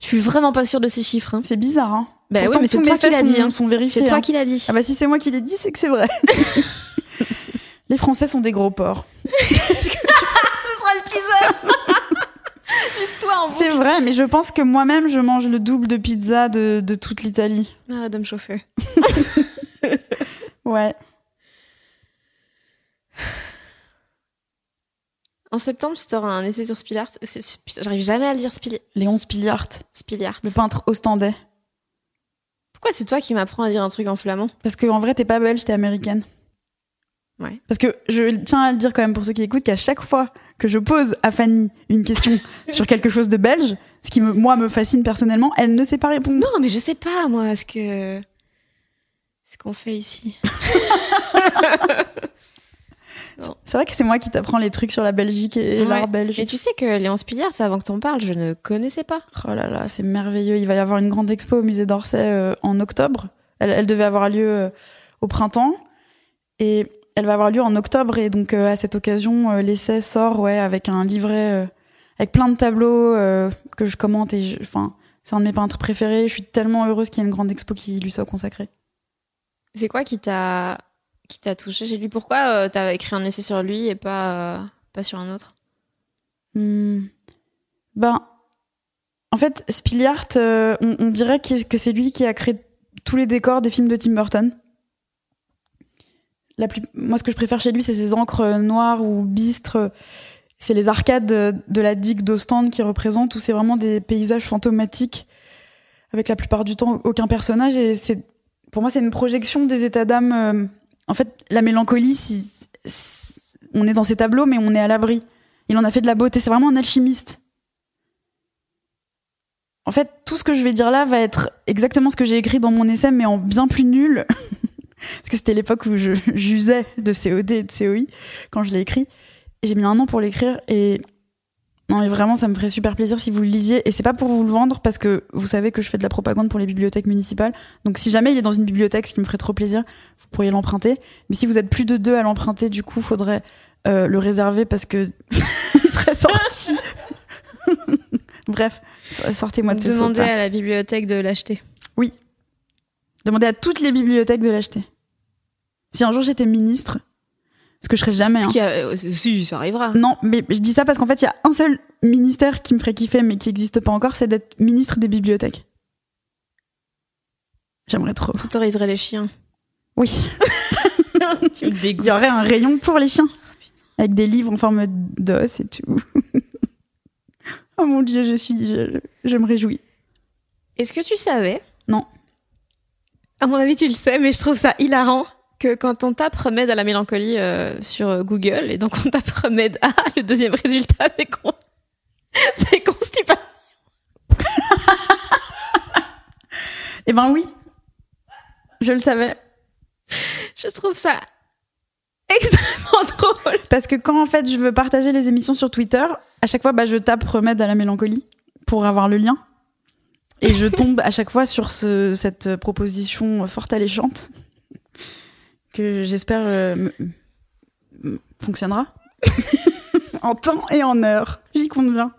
Je suis vraiment pas sûre de ces chiffres. hein. C'est bizarre, hein. Bah Pourtant, ouais, mais c'est toi qui l'as dit. hein. sont vérifiés. C'est toi hein. qui l'as dit. Ah bah si c'est moi qui l'ai dit, c'est que c'est vrai. Les Français sont des gros porcs. Juste toi en C'est vrai, mais je pense que moi-même, je mange le double de pizza de, de toute l'Italie. Ah, de me chauffer. Ouais. En septembre, tu auras un essai sur putain, J'arrive jamais à le dire Spili... Léon Spiliart, Spiliart. le peintre ostendais. Pourquoi c'est toi qui m'apprends à dire un truc en flamand? Parce qu'en vrai, t'es pas belge, t'es américaine. Ouais. Parce que je tiens à le dire quand même pour ceux qui écoutent qu'à chaque fois que je pose à Fanny une question sur quelque chose de belge, ce qui me, moi me fascine personnellement, elle ne sait pas répondre. Non, mais je sais pas, moi, ce que. Ce qu'on fait ici. C'est vrai que c'est moi qui t'apprends les trucs sur la Belgique et Ouais. l'art belge. Mais tu sais que Léon Spiliart, c'est avant que t'en parles, je ne connaissais pas. Oh là là, c'est merveilleux. Il va y avoir une grande expo au musée d'Orsay euh, en octobre. Elle, elle devait avoir lieu euh, au printemps. Et elle va avoir lieu en octobre. Et donc, euh, à cette occasion, l'essai sort ouais, avec un livret avec plein de tableaux que je commente. Et enfin, c'est un de mes peintres préférés. Je suis tellement heureuse qu'il y ait une grande expo qui lui soit consacrée. C'est quoi qui t'a qui t'a touché chez lui Pourquoi euh, t'as écrit un essai sur lui et pas, euh, pas sur un autre? Hmm. Ben, en fait, Spiliart, euh, on, dirait que c'est lui qui a créé tous les décors des films de Tim Burton. la plus... Moi, ce que je préfère chez lui, c'est ses encres noires ou bistres. C'est les arcades de, de la digue d'Ostende qui représentent, où c'est vraiment des paysages fantomatiques, avec la plupart du temps aucun personnage. Et c'est, pour moi, c'est une projection des états d'âme. En fait, la mélancolie, on est dans ces tableaux, mais on est à l'abri. Il en a fait de la beauté. C'est vraiment un alchimiste. En fait, tout ce que je vais dire là va être exactement ce que j'ai écrit dans mon essai, mais en bien plus nul. Parce que c'était l'époque où j'usais de COD et de COI quand je l'ai écrit. J'ai mis un an pour l'écrire. Et non, mais vraiment, ça me ferait super plaisir si vous le lisiez. Et c'est pas pour vous le vendre, parce que vous savez que je fais de la propagande pour les bibliothèques municipales. Donc si jamais il est dans une bibliothèque, ce qui me ferait trop plaisir, vous pourriez l'emprunter. Mais si vous êtes plus de deux à l'emprunter, du coup, faudrait euh, le réserver parce que il serait sorti. Bref, sortez-moi de ce Demandez à la bibliothèque de l'acheter. Demandez à toutes les bibliothèques de l'acheter. Si un jour j'étais ministre, ce que je serais jamais. Hein. a- euh, si, ça arrivera. Non, mais je dis ça parce qu'en fait, il y a un seul ministère qui me ferait kiffer, mais qui n'existe pas encore, c'est d'être ministre des bibliothèques. J'aimerais trop. T'autoriserais les chiens. Oui, tu me il y aurait un rayon pour les chiens, avec des livres en forme d'os et tout. oh mon dieu, je suis, je, je me réjouis. Est-ce que tu savais? Non. À mon avis, tu le sais, mais je trouve ça hilarant que quand on tape remède à la mélancolie euh, sur Google, et donc on tape remède A, le deuxième résultat, c'est con. C'est constipation. Eh ben oui, je le savais. Je trouve ça extrêmement drôle. Parce que quand en fait je veux partager les émissions sur Twitter, à chaque fois bah, je tape remède à la mélancolie pour avoir le lien. Et je tombe à chaque fois sur ce- cette proposition forte alléchante que j'espère euh, fonctionnera en temps et en heure. J'y compte bien.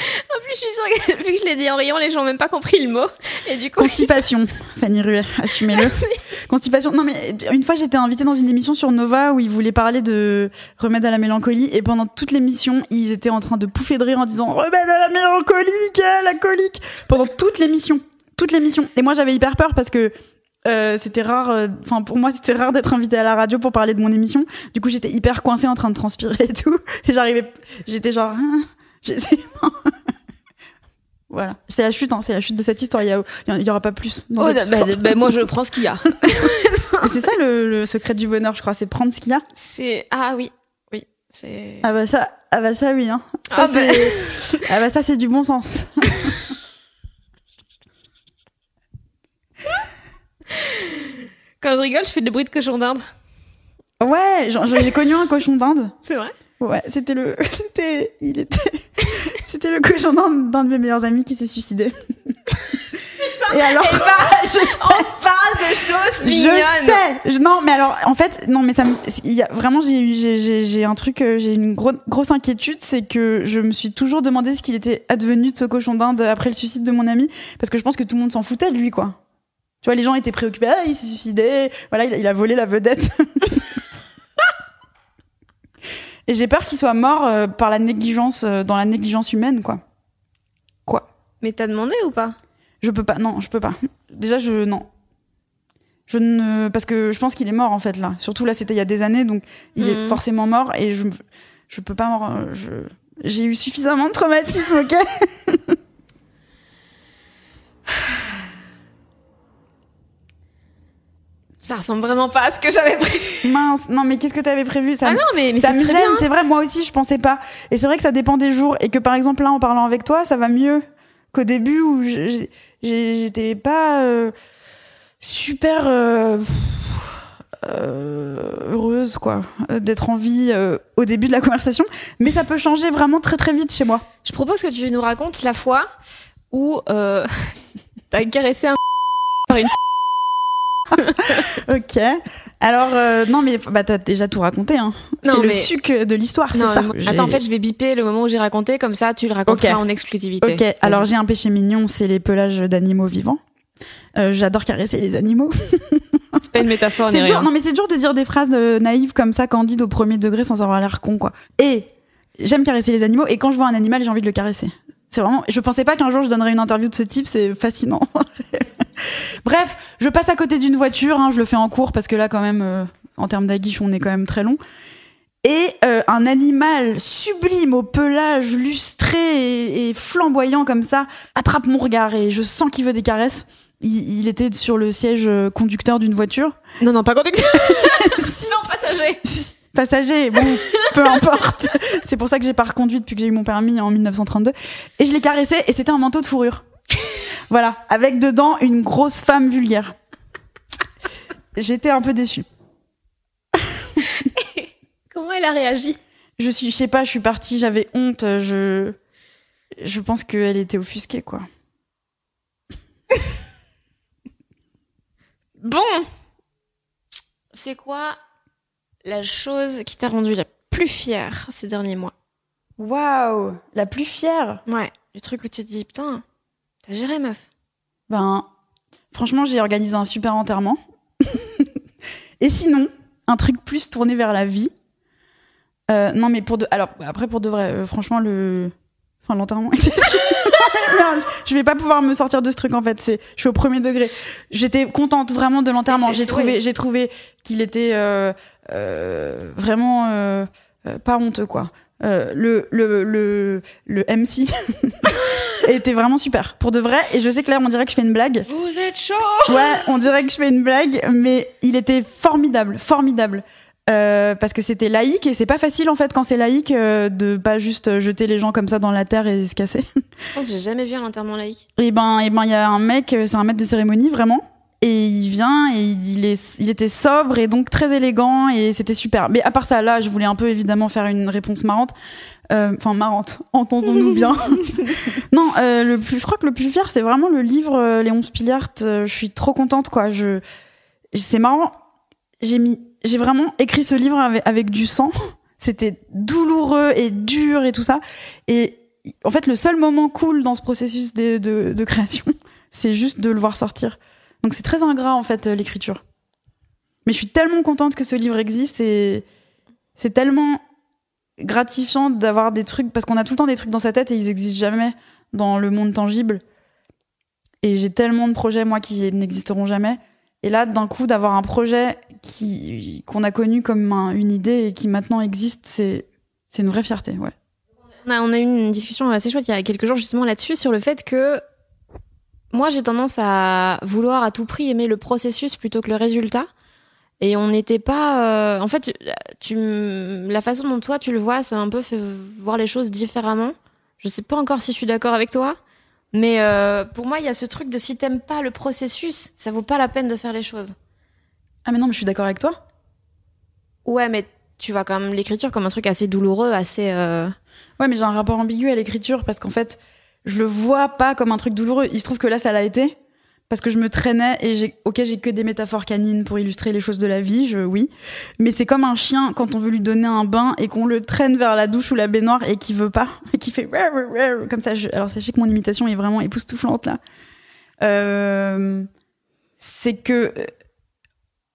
En plus, je suis sûre que vu que je l'ai dit en riant, les gens n'ont même pas compris le mot. Et du coup, Constipation, Fanny Ruet, assumez-le. Constipation. Non, mais une fois, j'étais invitée dans une émission sur Nova où ils voulaient parler de remède à la mélancolie et pendant toute l'émission, ils étaient en train de pouffer de rire en disant remède à la mélancolie, quelle la colique pendant toute l'émission, toute l'émission. Et moi, j'avais hyper peur parce que euh, c'était rare. euh, Enfin, pour moi, c'était rare d'être invitée à la radio pour parler de mon émission. Du coup, j'étais hyper coincée en train de transpirer et tout. Et j'arrivais, j'étais genre, j'essaie- Voilà, c'est la chute, hein, c'est la chute de cette histoire. Il y, a- il y aura pas plus. Dans Oh, cette bah, histoire. bah, moi, je prends ce qu'il y a. C'est ça le, le secret du bonheur, je crois, c'est prendre ce qu'il y a. C'est ah oui, oui, c'est. Ah bah ça, ah bah ça oui. Hein. Ça, Ah bah. c'est- ah bah ça c'est du bon sens. Quand je rigole, je fais des bruits de cochon d'Inde. Ouais, j'ai connu un cochon d'Inde. C'est vrai? Ouais, c'était le, c'était, il était, c'était le cochon d'Inde d'un de mes meilleurs amis qui s'est suicidé. Et alors, je sais, On parle de choses je mignonnes. sais. Je- non, mais alors, en fait, non, mais ça, me- il y a vraiment, j'ai un truc, euh, j'ai une gro- grosse inquiétude, c'est que je me suis toujours demandé ce qu'il était advenu de ce cochon d'Inde après le suicide de mon ami, parce que je pense que tout le monde s'en foutait de lui, quoi. Tu vois, les gens étaient préoccupés, ah, il s'est suicidé, voilà, il a, il a volé la vedette. Et j'ai peur qu'il soit mort euh, par la négligence, euh, dans la négligence humaine, quoi. Mais t'as demandé ou pas? Je peux pas, non, je peux pas. Déjà, je, non. Je ne, parce que je pense qu'il est mort, en fait, là. Surtout là, c'était il y a des années, donc il est Mhm. forcément mort et je, je peux pas, mort- je, j'ai eu suffisamment de traumatisme, ok? Ça ressemble vraiment pas à ce que j'avais prévu. Mince, non, mais qu'est-ce que t'avais prévu? Ça Ah non, mais, mais ça c'est me gêne, c'est vrai, moi aussi je pensais pas. Et c'est vrai que ça dépend des jours et que par exemple là en parlant avec toi, ça va mieux qu'au début où j'étais pas euh, super euh, euh, heureuse quoi d'être en vie au début de la conversation, mais ça peut changer vraiment très très vite chez moi. Je propose que tu nous racontes la fois où t'as caressé un par une Ok. Alors euh, non mais bah t'as déjà tout raconté hein. C'est le mais- suc de l'histoire, c'est ça. mais Attends, en fait, je vais biper le moment où j'ai raconté, comme ça, tu le raconteras en exclusivité. Ok, alors j'ai un péché mignon, c'est les pelages d'animaux vivants. Euh, J'adore caresser les animaux. c'est pas une métaphore, C'est dur, non mais c'est dur de dire des phrases euh, naïves comme ça, candides au premier degré sans avoir l'air con quoi. Et j'aime caresser les animaux et quand je vois un animal, j'ai envie de le caresser. C'est vraiment. Je pensais pas qu'un jour je donnerais une interview de ce type, c'est fascinant. Bref, je passe à côté d'une voiture, hein, je le fais en cours parce que là quand même, euh, en termes d'aguiche, on est quand même très long. Et euh, un animal sublime au pelage lustré et, et flamboyant comme ça attrape mon regard et je sens qu'il veut des caresses. Il, il était sur le siège euh, conducteur d'une voiture. Non, non, pas conducteur. Si, non, passager. passager, bon, peu importe. C'est pour ça que j'ai pas reconduit depuis que j'ai eu mon permis en 1932. Et je l'ai caressé et c'était un manteau de fourrure. Voilà, avec dedans une grosse femme vulgaire. J'étais un peu déçue. Comment elle a réagi? Je suis, je sais pas, je suis partie, j'avais honte, je, je pense qu'elle était offusquée, quoi. Bon. C'est quoi la chose qui t'a rendu la plus fière ces derniers mois? Waouh, la plus fière? Ouais. Le truc où tu te dis, putain, t'as géré, meuf? Ben, franchement, j'ai organisé un super enterrement. Et sinon, un truc plus tourné vers la vie. Euh, non, mais pour de, alors après pour de vrai, euh, franchement le, enfin l'enterrement. était- Merde, je vais pas pouvoir me sortir de ce truc en fait. C'est, je suis au premier degré. J'étais contente vraiment de l'enterrement. J'ai trouvé, j'ai trouvé qu'il était euh, euh, vraiment euh, euh, pas honteux quoi. Euh, le, le, le, le MC était vraiment super pour de vrai. Et je sais que là on dirait que je fais une blague. Vous êtes chaud Ouais, on dirait que je fais une blague, mais il était formidable, formidable. Euh, parce que c'était laïque et c'est pas facile en fait quand c'est laïque euh, de pas juste jeter les gens comme ça dans la terre et se casser. Je pense que j'ai jamais vu un enterrement laïque. Et ben, et ben, il y a un mec, euh, c'est un maître de cérémonie vraiment, et il vient et il est, il était sobre et donc très élégant et c'était super. Mais à part ça, là, je voulais un peu évidemment faire une réponse marrante, Euh, enfin marrante, entendons-nous bien. non, euh, le plus, je crois que le plus fier, c'est vraiment le livre euh, Léon Spiliart. Euh, je suis trop contente, quoi. Je, c'est marrant. J'ai mis, j'ai vraiment écrit ce livre avec, avec du sang. C'était douloureux et dur et tout ça. Et en fait, le seul moment cool dans ce processus de, de, de création, c'est juste de le voir sortir. Donc c'est très ingrat en fait euh, l'écriture. Mais je suis tellement contente que ce livre existe et c'est tellement gratifiant d'avoir des trucs parce qu'on a tout le temps des trucs dans sa tête et ils existent jamais dans le monde tangible. Et j'ai tellement de projets moi qui n'existeront jamais. Et là, d'un coup, d'avoir un projet qui qu'on a connu comme un- une idée et qui maintenant existe, c'est c'est une vraie fierté, ouais. On a, on a eu une discussion assez chouette il y a quelques jours justement là-dessus sur le fait que moi j'ai tendance à vouloir à tout prix aimer le processus plutôt que le résultat. Et on n'était pas. euh, en fait, tu, la façon dont toi tu le vois, ça m'a un peu fait voir les choses différemment. Je sais pas encore si je suis d'accord avec toi, mais euh, pour moi il y a ce truc de si t'aimes pas le processus, ça vaut pas la peine de faire les choses. Ah mais non, mais je suis d'accord avec toi. Ouais, mais tu vois quand même l'écriture comme un truc assez douloureux, assez. euh, Ouais, mais j'ai un rapport ambigu à l'écriture parce qu'en fait, je le vois pas comme un truc douloureux. Il se trouve que là, ça l'a été parce que je me traînais et j'ai, ok, j'ai que des métaphores canines pour illustrer les choses de la vie, je, oui. Mais c'est comme un chien quand on veut lui donner un bain et qu'on le traîne vers la douche ou la baignoire et qui veut pas, et qui fait comme ça. Je- alors sachez que mon imitation est vraiment époustouflante là. Euh, c'est que,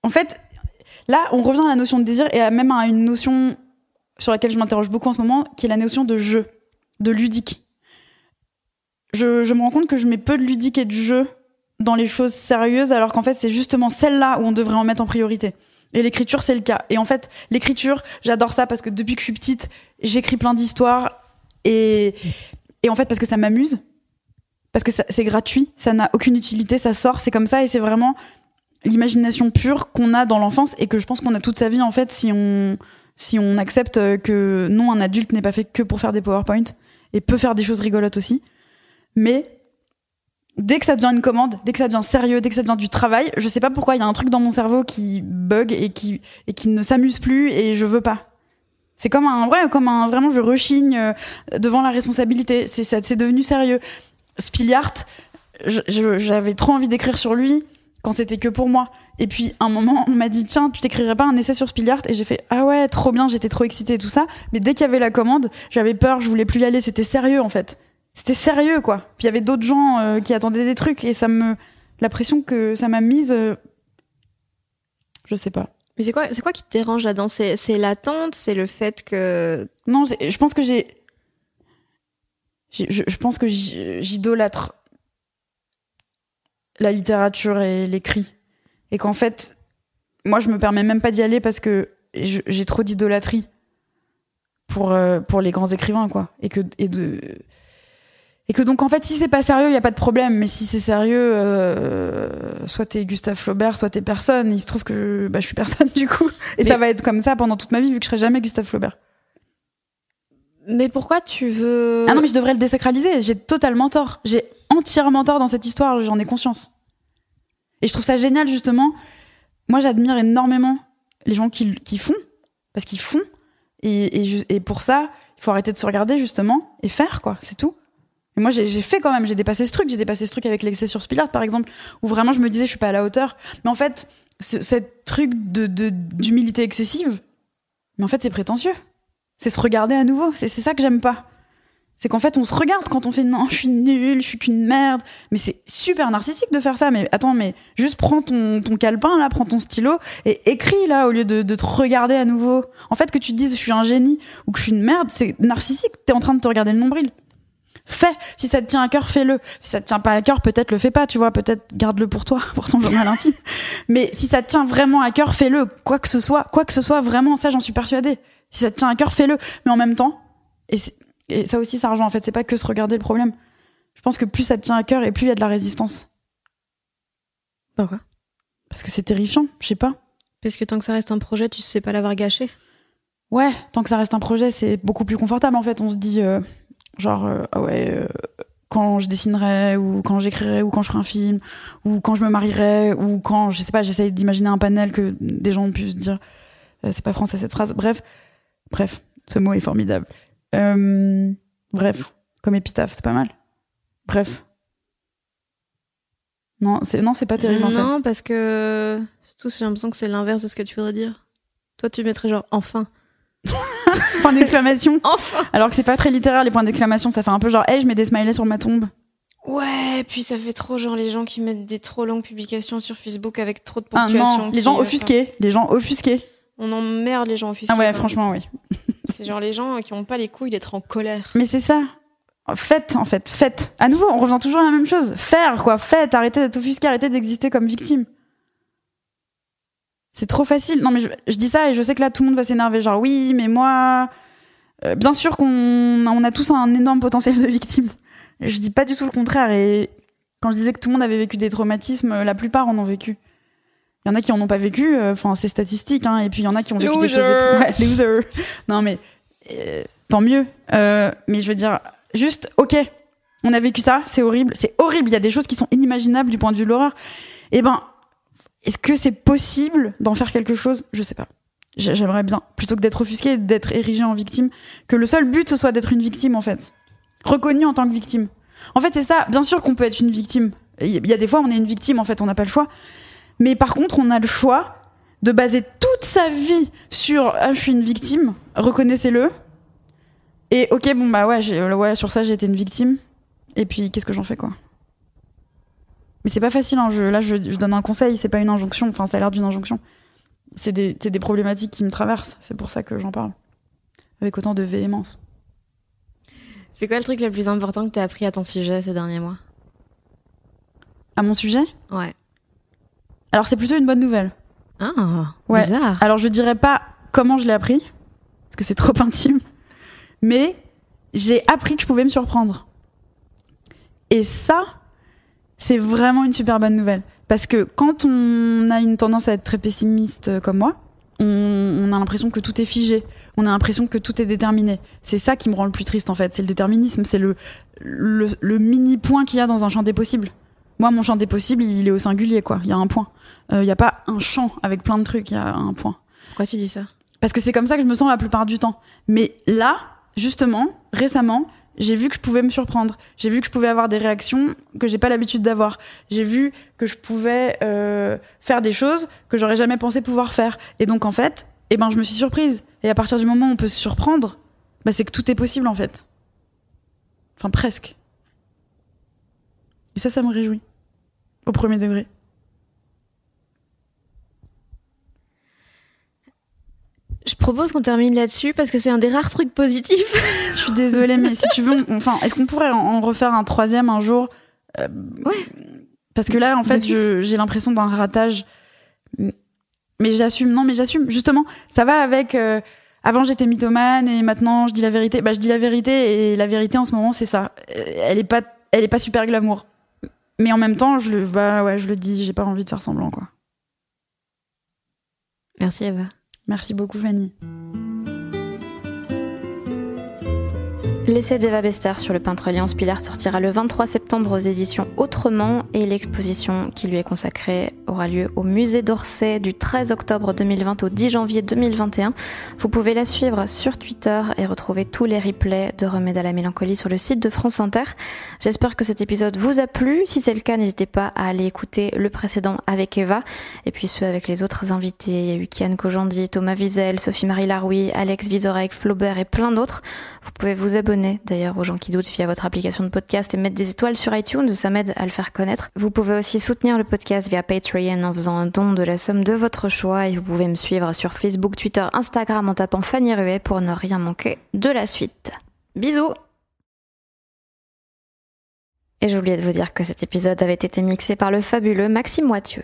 en fait, là, on revient à la notion de désir et à même à une notion sur laquelle je m'interroge beaucoup en ce moment, qui est la notion de jeu, de ludique. Je, je me rends compte que je mets peu de ludique et de jeu dans les choses sérieuses, alors qu'en fait, c'est justement celle-là où on devrait en mettre en priorité. Et l'écriture, c'est le cas. Et en fait, l'écriture, j'adore ça parce que depuis que je suis petite, j'écris plein d'histoires et, et en fait, parce que ça m'amuse, parce que c'est gratuit, ça n'a aucune utilité, ça sort, c'est comme ça et c'est vraiment l'imagination pure qu'on a dans l'enfance et que je pense qu'on a toute sa vie en fait si on si on accepte que non un adulte n'est pas fait que pour faire des PowerPoint et peut faire des choses rigolotes aussi mais dès que ça devient une commande dès que ça devient sérieux dès que ça devient du travail je sais pas pourquoi il y a un truc dans mon cerveau qui bug et qui et qui ne s'amuse plus et je veux pas c'est comme un vrai comme un vraiment je rechigne euh, devant la responsabilité c'est c'est devenu sérieux Spiliart j'avais trop envie d'écrire sur lui quand c'était que pour moi. Et puis, un moment, on m'a dit, tiens, tu t'écrirais pas un essai sur Spiliart Et j'ai fait, ah ouais, trop bien, j'étais trop excitée et tout ça. Mais dès qu'il y avait la commande, j'avais peur, je voulais plus y aller. C'était sérieux, en fait. C'était sérieux, quoi. Puis il y avait d'autres gens euh, qui attendaient des trucs et ça me. La pression que ça m'a mise. euh, Je sais pas. Mais c'est quoi, c'est quoi qui te dérange là-dedans? C'est c'est l'attente, c'est le fait que. Non, je pense que j'ai. Je, je pense que j'idolâtre la littérature et l'écrit. Et qu'en fait, moi, je me permets même pas d'y aller parce que j'ai trop d'idolâtrie pour, euh, pour les grands écrivains, quoi. Et que, et de. Et que donc, en fait, si c'est pas sérieux, il y a pas de problème. Mais si c'est sérieux, euh, soit t'es Gustave Flaubert, soit t'es personne. Il se trouve que bah, je suis personne, du coup. Et Mais- ça va être comme ça pendant toute ma vie, vu que je serai jamais Gustave Flaubert. Mais pourquoi tu veux. Ah non, mais je devrais le désacraliser. J'ai totalement tort. J'ai entièrement tort dans cette histoire. J'en ai conscience. Et je trouve ça génial, justement. Moi, j'admire énormément les gens qui, qui font. Parce qu'ils font. Et, et, et pour ça, il faut arrêter de se regarder, justement, et faire, quoi. C'est tout. Et moi, j'ai fait quand même. J'ai dépassé ce truc. J'ai dépassé ce truc avec l'excès sur Spilard, par exemple, où vraiment je me disais, je suis pas à la hauteur. Mais en fait, ce truc de de- d'humilité excessive, mais en fait, c'est prétentieux. C'est se regarder à nouveau. C'est ça que j'aime pas. C'est qu'en fait, on se regarde quand on fait non, je suis nul, je suis qu'une merde. Mais c'est super narcissique de faire ça. Mais attends, mais juste prends ton, ton calepin, là, prends ton stylo et écris, là, au lieu de, de te regarder à nouveau. En fait, que tu te dises je suis un génie ou que je suis une merde, c'est narcissique. T'es en train de te regarder le nombril. Fais. Si ça te tient à cœur, fais-le. Si ça te tient pas à cœur, peut-être le fais pas, tu vois. Peut-être garde-le pour toi, pour ton journal intime. Mais si ça te tient vraiment à cœur, fais-le. Quoi que ce soit, quoi que ce soit, vraiment, ça, j'en suis persuadée. Si ça te tient à cœur, fais-le. Mais en même temps, et, ça aussi, ça rejoint. En fait, c'est pas que se regarder le problème. Je pense que plus ça te tient à cœur et plus il y a de la résistance. Pourquoi? Parce que c'est terrifiant, je sais pas. Parce que tant que ça reste un projet, tu sais pas l'avoir gâché. Ouais, tant que ça reste un projet, c'est beaucoup plus confortable en fait. On se dit, euh, genre, euh, ah ouais, euh, quand je dessinerai, ou quand j'écrirai, ou quand je ferai un film, ou quand je me marierai, ou quand, je sais pas, j'essaye d'imaginer un panel que des gens puissent dire, euh, c'est pas français cette phrase. Bref, bref, ce mot est formidable. Euh, bref, comme épitaphe, c'est pas mal. Bref. Non, c'est non, c'est pas terrible en fait. Non, parce que. Surtout, j'ai l'impression que c'est l'inverse de ce que tu voudrais dire. Toi, tu mettrais genre enfin. Point d'exclamation. Enfin Alors que c'est pas très littéraire les points d'exclamation, ça fait un peu genre, hey, je mets des smileys sur ma tombe. Ouais, puis ça fait trop genre les gens qui mettent des trop longues publications sur Facebook avec trop de Ah ponctuation. non, les gens euh, offusqués, les gens offusqués. On emmerde les gens offusqués. Ah ouais, franchement, oui. C'est genre les gens qui ont pas les couilles d'être en colère. Mais c'est ça. Faites, en fait, faites. À nouveau, on revient toujours à la même chose. Faire, quoi. Faites, arrêtez d'être offusqué, arrêtez d'exister comme victime. C'est trop facile. Non, mais je, je dis ça et je sais que là, tout le monde va s'énerver. Genre, oui, mais moi. euh, bien sûr qu'on on a tous un énorme potentiel de victime. Je dis pas du tout le contraire. Et quand je disais que tout le monde avait vécu des traumatismes, euh, la plupart en ont vécu. Il y en a qui en ont pas vécu, euh, enfin, c'est statistique, hein, et puis il y en a qui ont vécu des choses. Ouais, loser. Non, mais euh, tant mieux. Mais je veux dire, juste, ok, on a vécu ça, c'est horrible, c'est horrible. Il y a des choses qui sont inimaginables du point de vue de l'horreur. Eh ben, est-ce que c'est possible d'en faire quelque chose? Je sais pas. J'ai- J'aimerais bien, plutôt que d'être offusqué, d'être érigé en victime, que le seul but ce soit d'être une victime en fait, reconnue en tant que victime. En fait, c'est ça. Bien sûr qu'on peut être une victime. Il y a des fois, on est une victime en fait, on n'a pas le choix. Mais par contre, on a le choix de baser toute sa vie sur ah, je suis une victime, reconnaissez-le. Et ok, bon bah ouais, j'ai- ouais sur ça j'ai été une victime. Et puis qu'est-ce que j'en fais quoi? Mais c'est pas facile, hein, je, là je, je donne un conseil, c'est pas une injonction, enfin ça a l'air d'une injonction. C'est des, des problématiques qui me traversent, c'est pour ça que j'en parle. Avec autant de véhémence. C'est quoi le truc le plus important que t'as appris à ton sujet ces derniers mois? À mon sujet? Ouais. Alors c'est plutôt une bonne nouvelle. Ah, Ouais. bizarre. Alors je dirais pas comment je l'ai appris, parce que c'est trop intime, mais j'ai appris que je pouvais me surprendre. Et ça, c'est vraiment une super bonne nouvelle. Parce que quand on a une tendance à être très pessimiste euh, comme moi, on, on a l'impression que tout est figé, on a l'impression que tout est déterminé. C'est ça qui me rend le plus triste en fait, c'est le déterminisme, c'est le, le, le mini point qu'il y a dans un champ des possibles. Moi, mon champ des possibles, il est au singulier, quoi. Il y a un point. Euh, Il n'y a pas un champ avec plein de trucs, il y a un point. Pourquoi tu dis ça? Parce que c'est comme ça que je me sens la plupart du temps. Mais là, justement, récemment, j'ai vu que je pouvais me surprendre. J'ai vu que je pouvais avoir des réactions que j'ai pas l'habitude d'avoir. J'ai vu que je pouvais euh, faire des choses que j'aurais jamais pensé pouvoir faire. Et donc, en fait, eh ben, je me suis surprise. Et à partir du moment où on peut se surprendre, bah, c'est que tout est possible, en fait. Enfin, presque. Et ça, ça me réjouit. Au premier degré. Je propose qu'on termine là-dessus parce que c'est un des rares trucs positifs. Je suis désolée, mais si tu veux, on- enfin, est-ce qu'on pourrait en- refaire un troisième un jour Euh, Ouais. Parce que là, en fait, j'ai l'impression d'un ratage. Mais j'assume, non, mais j'assume. Justement, ça va avec. euh, avant, j'étais mythomane et maintenant, je dis la vérité. Bah, je dis la vérité et la vérité en ce moment, c'est ça. Euh, Elle est pas, elle est pas super glamour. Mais en même temps, je le, bah ouais, je le dis. J'ai pas envie de faire semblant, quoi. Merci Eva. Merci beaucoup, Fanny. L'essai d'Eva Bester sur le peintre Alliance Pilar sortira le 23 septembre aux éditions Autrement et l'exposition qui lui est consacrée aura lieu au musée d'Orsay du 13 octobre 2020 au 10 janvier 2021. Vous pouvez la suivre sur Twitter et retrouver tous les replays de Remède à la mélancolie sur le site de France Inter. J'espère que cet épisode vous a plu. Si c'est le cas, n'hésitez pas à aller écouter le précédent avec Eva et puis ceux avec les autres invités. Il y a eu Kian Thomas Wiesel, Sophie-Marie Laroui, Alex Vizorek, Flaubert et plein d'autres. Vous pouvez vous d'ailleurs aux gens qui doutent via votre application de podcast et mettre des étoiles sur iTunes, ça m'aide à le faire connaître. Vous pouvez aussi soutenir le podcast via Patreon en faisant un don de la somme de votre choix et vous pouvez me suivre sur Facebook, Twitter, Instagram en tapant Fanny Ruet pour ne rien manquer de la suite. Bisous Et j'ai oublié de vous dire que cet épisode avait été mixé par le fabuleux Maxime Moitieu.